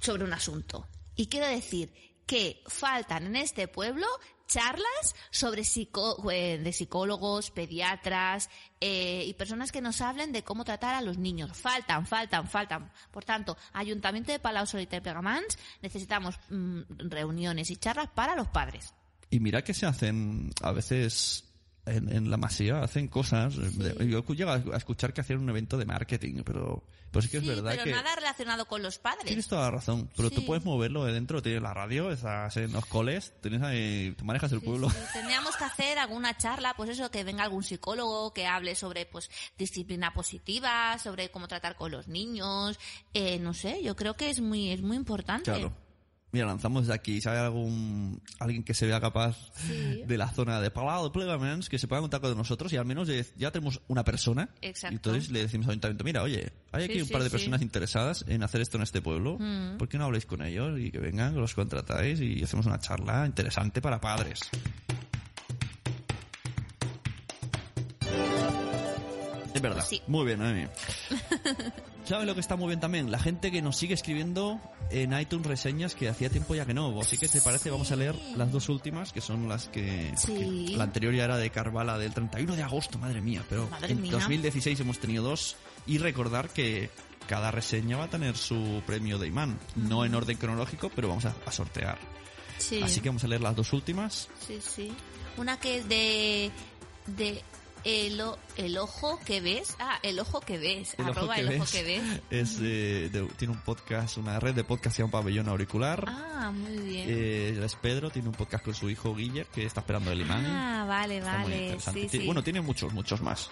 sobre un asunto. Y quiero decir que faltan en este pueblo charlas sobre psico- eh, de psicólogos, pediatras eh, y personas que nos hablen de cómo tratar a los niños. Faltan, faltan, faltan. Por tanto, Ayuntamiento de Palau Solita y Pegamans, necesitamos mm, reuniones y charlas para los padres. Y mira que se hacen a veces en, en la masía, hacen cosas. de- yo llego a escuchar que hacen un evento de marketing, pero, pero sí que es verdad pero que... nada relacionado con los padres. Tienes toda la razón, pero tú Sí. puedes moverlo de dentro, tienes la radio, estás en los coles, tienes ahí, tú manejas el pueblo. Sí, Tendríamos que hacer alguna charla, pues eso, que venga algún psicólogo que hable sobre, pues, disciplina positiva, sobre cómo tratar con los niños, eh, no sé, yo creo que es muy, es muy importante. Claro. Mira, lanzamos desde aquí, si hay algún, alguien que se vea capaz Sí. de la zona de Palau de Plegamans, que se pueda contar con nosotros y al menos ya tenemos una persona. Exacto. Y entonces le decimos al ayuntamiento, mira, oye, hay aquí Sí, un par de personas interesadas en hacer esto en este pueblo. Mm. ¿Por qué no habláis con ellos y que vengan, que los contratáis y hacemos una charla interesante para padres? Es verdad. Sí. Muy bien, Noemi. ¿Sabes lo que está muy bien también? La gente que nos sigue escribiendo en iTunes reseñas que hacía tiempo ya que no. Así que te parece, vamos a leer las dos últimas, que son las que... Sí. La anterior ya era de Carvala del 31 de agosto, madre mía. Pero Madre en mía. 2016 hemos tenido dos. Y recordar que cada reseña va a tener su premio de imán. No en orden cronológico, pero vamos a, a sortear. Sí. Así que vamos a leer las dos últimas. Sí, sí. Una que es de... de el, el ojo que ves. Ah, el ojo que ves. El ojo arroba que el ojo ves que ves. Es, eh, de- tiene un podcast, una red de podcast se llama Pabellón Auricular. Ah, muy bien. Eh, él es Pedro, tiene un podcast con su hijo Guiller que está esperando el imán. ah, vale, Está vale. Sí, sí. Bueno, tiene muchos, muchos más.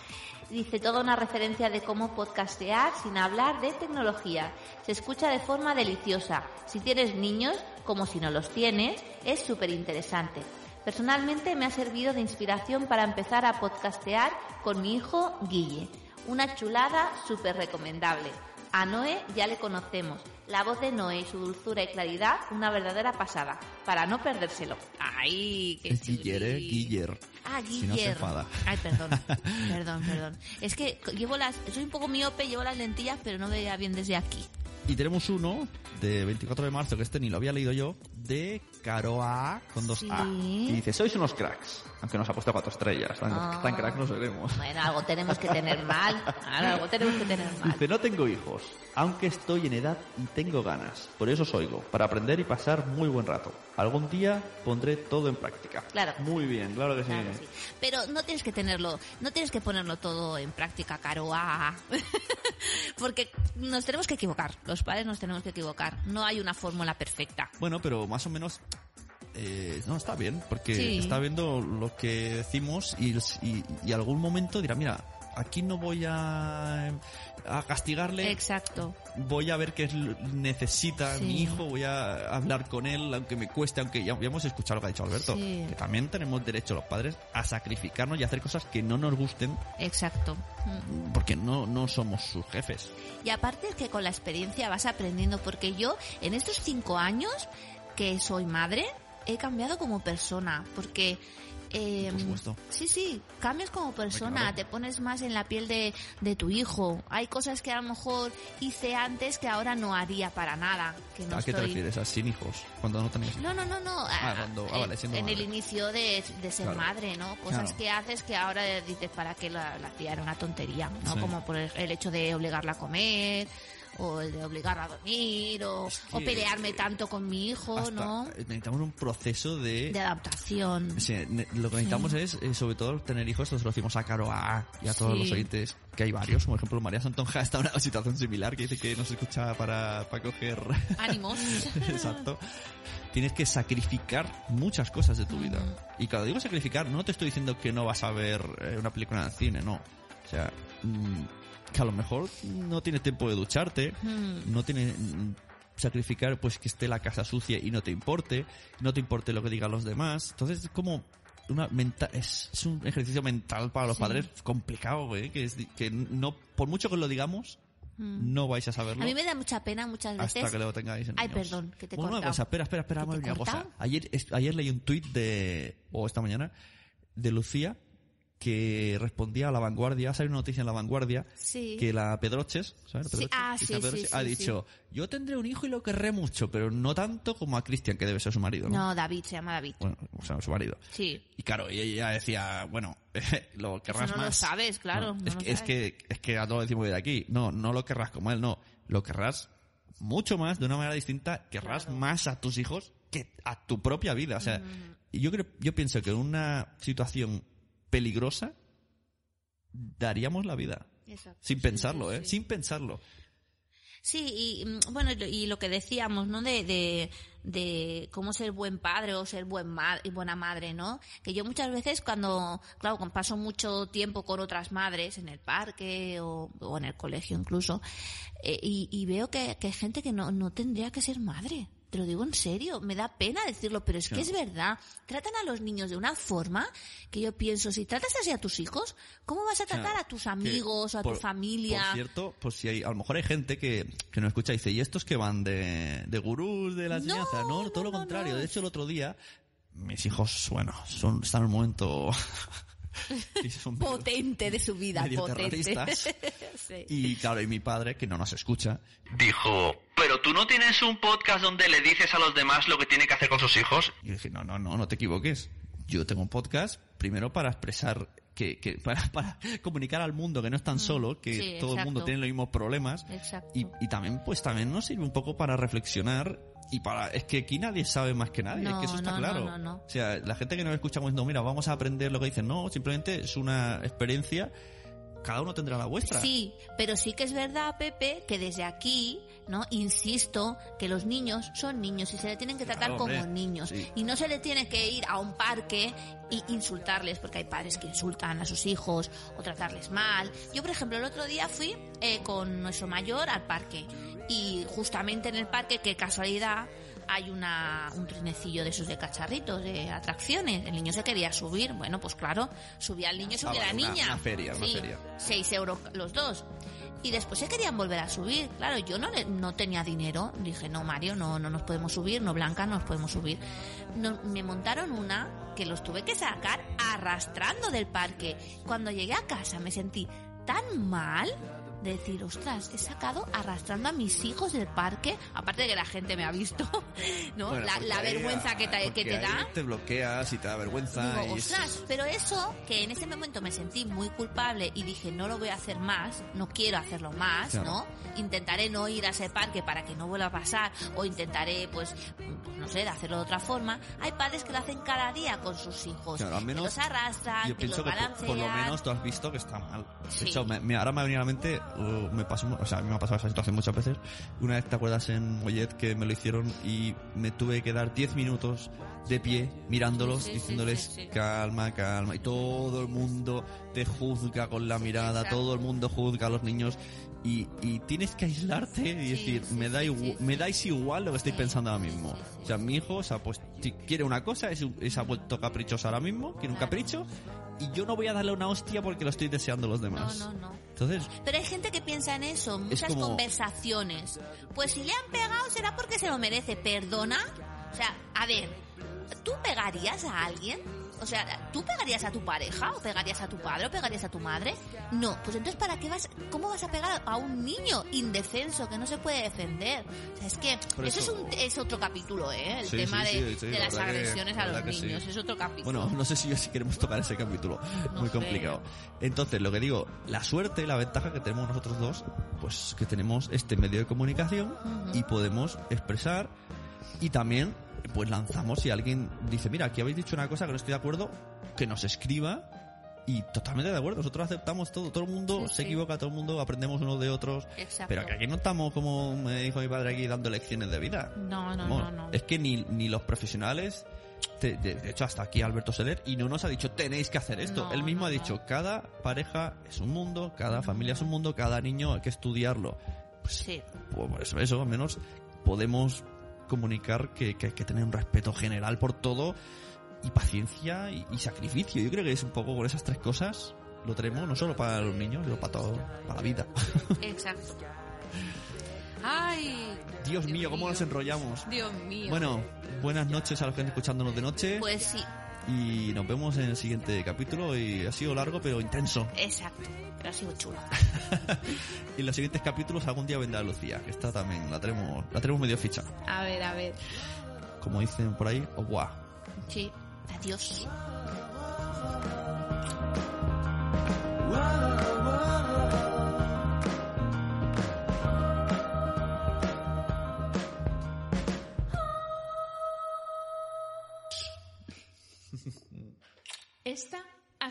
Dice toda una referencia de cómo podcastear sin hablar de tecnología. Se escucha de forma deliciosa. Si tienes niños, como si no los tienes, es súper interesante. Personalmente me ha servido de inspiración para empezar a podcastear con mi hijo Guille. Una chulada súper recomendable. A Noé ya le conocemos. La voz de Noé y su dulzura y claridad, una verdadera pasada. Para no perdérselo. ¡Ay, qué Es Guiller, ¿eh? chuli! Guiller. Ah, Si Guiller. no se enfada. Ay, perdón. perdón, perdón. Es que llevo las, soy un poco miope, llevo las lentillas, pero no veía bien desde aquí. Y tenemos uno de 24 de marzo, que este ni lo había leído yo, de Caroa con dos A. Sí. Y dice, sois unos cracks. Aunque nos ha puesto cuatro estrellas. Tan, Ah. tan crack no seremos. Bueno, algo tenemos que tener mal. Algo tenemos que tener mal. Dice, no tengo hijos, aunque estoy en edad y tengo ganas. Por eso os oigo, para aprender y pasar muy buen rato. Algún día pondré todo en práctica. Claro. Muy bien, claro que sí. Claro, sí. Pero no tienes que tenerlo, no tienes que ponerlo todo en práctica, caro. ah. Porque nos tenemos que equivocar. Los padres nos tenemos que equivocar. No hay una fórmula perfecta. Bueno, pero más o menos... eh, no, está bien, porque Sí. está viendo lo que decimos y, y, y algún momento dirá, mira, aquí no voy a, a castigarle, Exacto. voy a ver qué necesita Sí. mi hijo, voy a hablar con él, aunque me cueste, aunque ya, ya hemos escuchado lo que ha dicho Alberto, Sí. que también tenemos derecho los padres a sacrificarnos y hacer cosas que no nos gusten Exacto. Mm. porque no, no somos sus jefes. Y aparte es que con la experiencia vas aprendiendo, porque yo en estos cinco años que soy madre he cambiado como persona, porque... eh, Por supuesto. Sí, sí, cambias como persona, claro. te pones más en la piel de, de tu hijo. Hay cosas que a lo mejor hice antes que ahora no haría para nada. Que no ¿A qué te refieres? ¿A sin hijos? Cuando no tenéis No, no, no, no. Ah, ah, cuando- ah, en- vale, en el inicio de, de ser Claro. madre, ¿no? Cosas Claro. que haces que ahora dices para qué la, la hacía, era una tontería, ¿no? Sí. Como por el hecho de obligarla a comer, o el de obligarla a dormir, o, Es o pelearme tanto con mi hijo, ¿no? Necesitamos un proceso de... De adaptación. Sí, lo que necesitamos es, eh, sobre todo, tener hijos. Nosotros lo decimos a Caro A y a todos Sí. los oyentes, que hay varios. Por ejemplo, María Santonja está en una situación similar, que dice que nos escucha para, para coger... Ánimos. Exacto. Tienes que sacrificar muchas cosas de tu vida. Mm. Y cuando digo sacrificar, no te estoy diciendo que no vas a ver eh, una película en el cine, no. O sea, mm, que a lo mejor no tienes tiempo de ducharte, Mm. no tienes mm, sacrificar pues que esté la casa sucia y no te importe, no te importe lo que digan los demás. Entonces es como una menta es, es un ejercicio mental para los Sí. padres complicado, güey, que es que no por mucho que os lo digamos, Mm. no vais a saberlo A mí me da mucha pena muchas veces. hasta que lo tengáis en Ay, niños. perdón, que te Bueno, una cosa, espera, espera, espera, ¿Que vamos a te he ver una cosa. Ayer, ayer leí un tuit de, o esta mañana, de Lucía, que respondía a La Vanguardia, ha salido una noticia en La Vanguardia, Sí. que la Pedroches, ¿sabes? Sí, Pedroches? ah, Cristina sí, Pedroches, sí, ha sí, dicho, yo tendré un hijo y lo querré mucho, pero no tanto como a Cristian, que debe ser su marido, ¿no? No, David, se llama David. Bueno, o sea, su marido. Sí. Y claro, y ella decía, bueno, lo querrás no lo sabes, claro, no es, que, es que es que a todos decimos de aquí. No, no lo querrás como él, no. Lo querrás mucho más, de una manera distinta. Querrás más a tus hijos que a tu propia vida. O sea, y yo creo, yo pienso que en una situación peligrosa daríamos la vida. Exacto. Sin pensarlo, ¿eh? sí. Sin pensarlo. Sí, y mm, bueno, y lo- que decíamos, ¿no? De, de, de cómo ser buen padre o ser buen ma- buena madre, ¿no? Que yo muchas veces cuando, claro, paso mucho tiempo con otras madres en el parque o, o en el colegio incluso, eh, y, y veo que, que hay gente que no, no tendría que ser madre. Te lo digo en serio, me da pena decirlo, pero es que es verdad. Tratan a los niños de una forma que yo pienso, si tratas así a tus hijos, ¿cómo vas a tratar sea, a tus amigos o a por- tu familia? Por cierto, pues si hay, a lo mejor hay gente que, que nos escucha y dice, ¿y estos que van de, de gurús de la No, enseñanza? No, todo no, lo no, contrario. no. De hecho, el otro día, mis hijos, bueno, son, están en un momento Y son medio- Potente de su vida, medio potente. Sí. Y claro, y mi padre, que no nos escucha, Dijo, ¿pero tú no tienes un podcast donde le dices a los demás lo que tiene que hacer con sus hijos? y yo dije, no, no, no, no te equivoques. Yo tengo un podcast primero para expresar que, que para, para comunicar al mundo que no es tan solo, que Mm. Sí, todo el mundo tiene los mismos problemas. Exacto. Y, y también, pues también nos sirve un poco para reflexionar y para, es que aquí nadie sabe más que nadie, es No, que eso está no, claro. no. O sea, la gente que nos escucha no, mira, vamos a aprender lo que dicen, no, simplemente es una experiencia, cada uno tendrá la vuestra. Sí, pero sí que es verdad, Pepe, que desde aquí, ¿no? Insisto que los niños son niños y se le tienen que tratar Claro, como niños. sí. Y no se le tiene que ir a un parque y insultarles, porque hay padres que insultan a sus hijos o tratarles mal. Yo, por ejemplo, el otro día fui eh, con nuestro mayor al parque y justamente en el parque, qué casualidad, hay una, un trinecillo de esos de cacharritos, de atracciones. El niño se quería subir. Bueno, pues claro, subía el niño, subía Ah, la una- niña. una feria, una Sí, feria. 6 euros los dos. Y después se querían volver a subir. Claro, yo no, no tenía dinero. Dije, no, Mario, no, no nos podemos subir. No, Blanca, no nos podemos subir. No, me montaron una que los tuve que sacar arrastrando del parque. Cuando llegué a casa me sentí tan mal de decir, ostras, he sacado arrastrando a mis hijos del parque. Aparte de que la gente me ha visto, ¿no? Bueno, la ahí, vergüenza que te, que te da. Te bloqueas y te da vergüenza. Digo, y es- ostras, pero eso, que en ese momento me sentí muy culpable y dije, no lo voy a hacer más, no quiero hacerlo más, Claro. ¿no? Intentaré no ir a ese parque para que no vuelva a pasar, o intentaré, pues, pues, no sé, de hacerlo de otra forma. Hay padres que lo hacen cada día con sus hijos. Claro, al menos que los arrastran, Yo que los pienso que por, balancean. por lo menos tú has visto que está mal. De hecho, me, me- ahora me ha venido a la mente, uh, me pasó, o sea, a mí me ha pasado esa situación muchas veces. Una vez te acuerdas en Mollet que me lo hicieron y me tuve que dar 10 minutos de pie mirándolos, Sí, sí, diciéndoles sí, calma, calma. Y todo el mundo te juzga con la mirada, todo el mundo juzga a los niños. Y, y tienes que aislarte y decir, me, da me dais igual lo que estáis pensando ahora mismo. O sea, mi hijo se ha puesto, si quiere una cosa, es, se ha vuelto caprichoso ahora mismo, quiere un capricho, y yo no voy a darle una hostia porque lo estoy deseando a los No, demás. no, no. Entonces, Pero hay gente que piensa en eso, muchas como- conversaciones. Pues si le han pegado será porque se lo merece. ¿Perdona? O sea, a ver, ¿tú pegarías a alguien? O sea, ¿tú pegarías a tu pareja? ¿O pegarías a tu padre? ¿O pegarías a tu madre? No, pues entonces ¿para qué vas? ¿Cómo vas a pegar a un niño indefenso que no se puede defender? O sea, es que eso, eso- es, un, es otro capítulo, ¿eh? El Sí, tema sí, de, sí, las que- agresiones a los niños. Es otro capítulo. bueno, no sé si, si queremos tocar ese capítulo. No Muy sé. complicado. Entonces, lo que digo, la suerte, la ventaja que tenemos nosotros dos, pues que tenemos este medio de comunicación y podemos expresar y también pues lanzamos si alguien dice, mira, aquí habéis dicho una cosa que no estoy de acuerdo, que nos escriba y totalmente de acuerdo, nosotros aceptamos todo, todo el mundo Sí, se sí. equivoca, todo el mundo aprendemos unos de otros, Exacto. pero que aquí no estamos como me dijo mi padre aquí dando lecciones de vida. No, no, no, no. Es que ni, ni los profesionales, te- de, de hecho hasta aquí Alberto Soler, y no nos ha dicho tenéis que hacer esto. No, Él mismo no, ha dicho cada pareja es un mundo, cada familia es un mundo, cada niño hay que estudiarlo. Pues, Sí. pues por eso, eso, al menos podemos comunicar que, que hay que tener un respeto general por todo y paciencia y, y sacrificio. Yo creo que es un poco con esas tres cosas lo tenemos no solo para los niños, sino para todo, para la vida. Exacto. Ay, Dios mío, cómo nos enrollamos. Dios mío. Bueno, buenas noches a los que están escuchándonos de noche. Pues sí, Y nos vemos en el siguiente capítulo. Y ha sido largo, pero intenso. exacto. Pero ha sido chulo. Y en los siguientes capítulos algún día vendrá Lucía, que esta también la tenemos, la tenemos medio ficha. A ver, a ver. Como dicen por ahí, oh, guau. Sí. Adiós.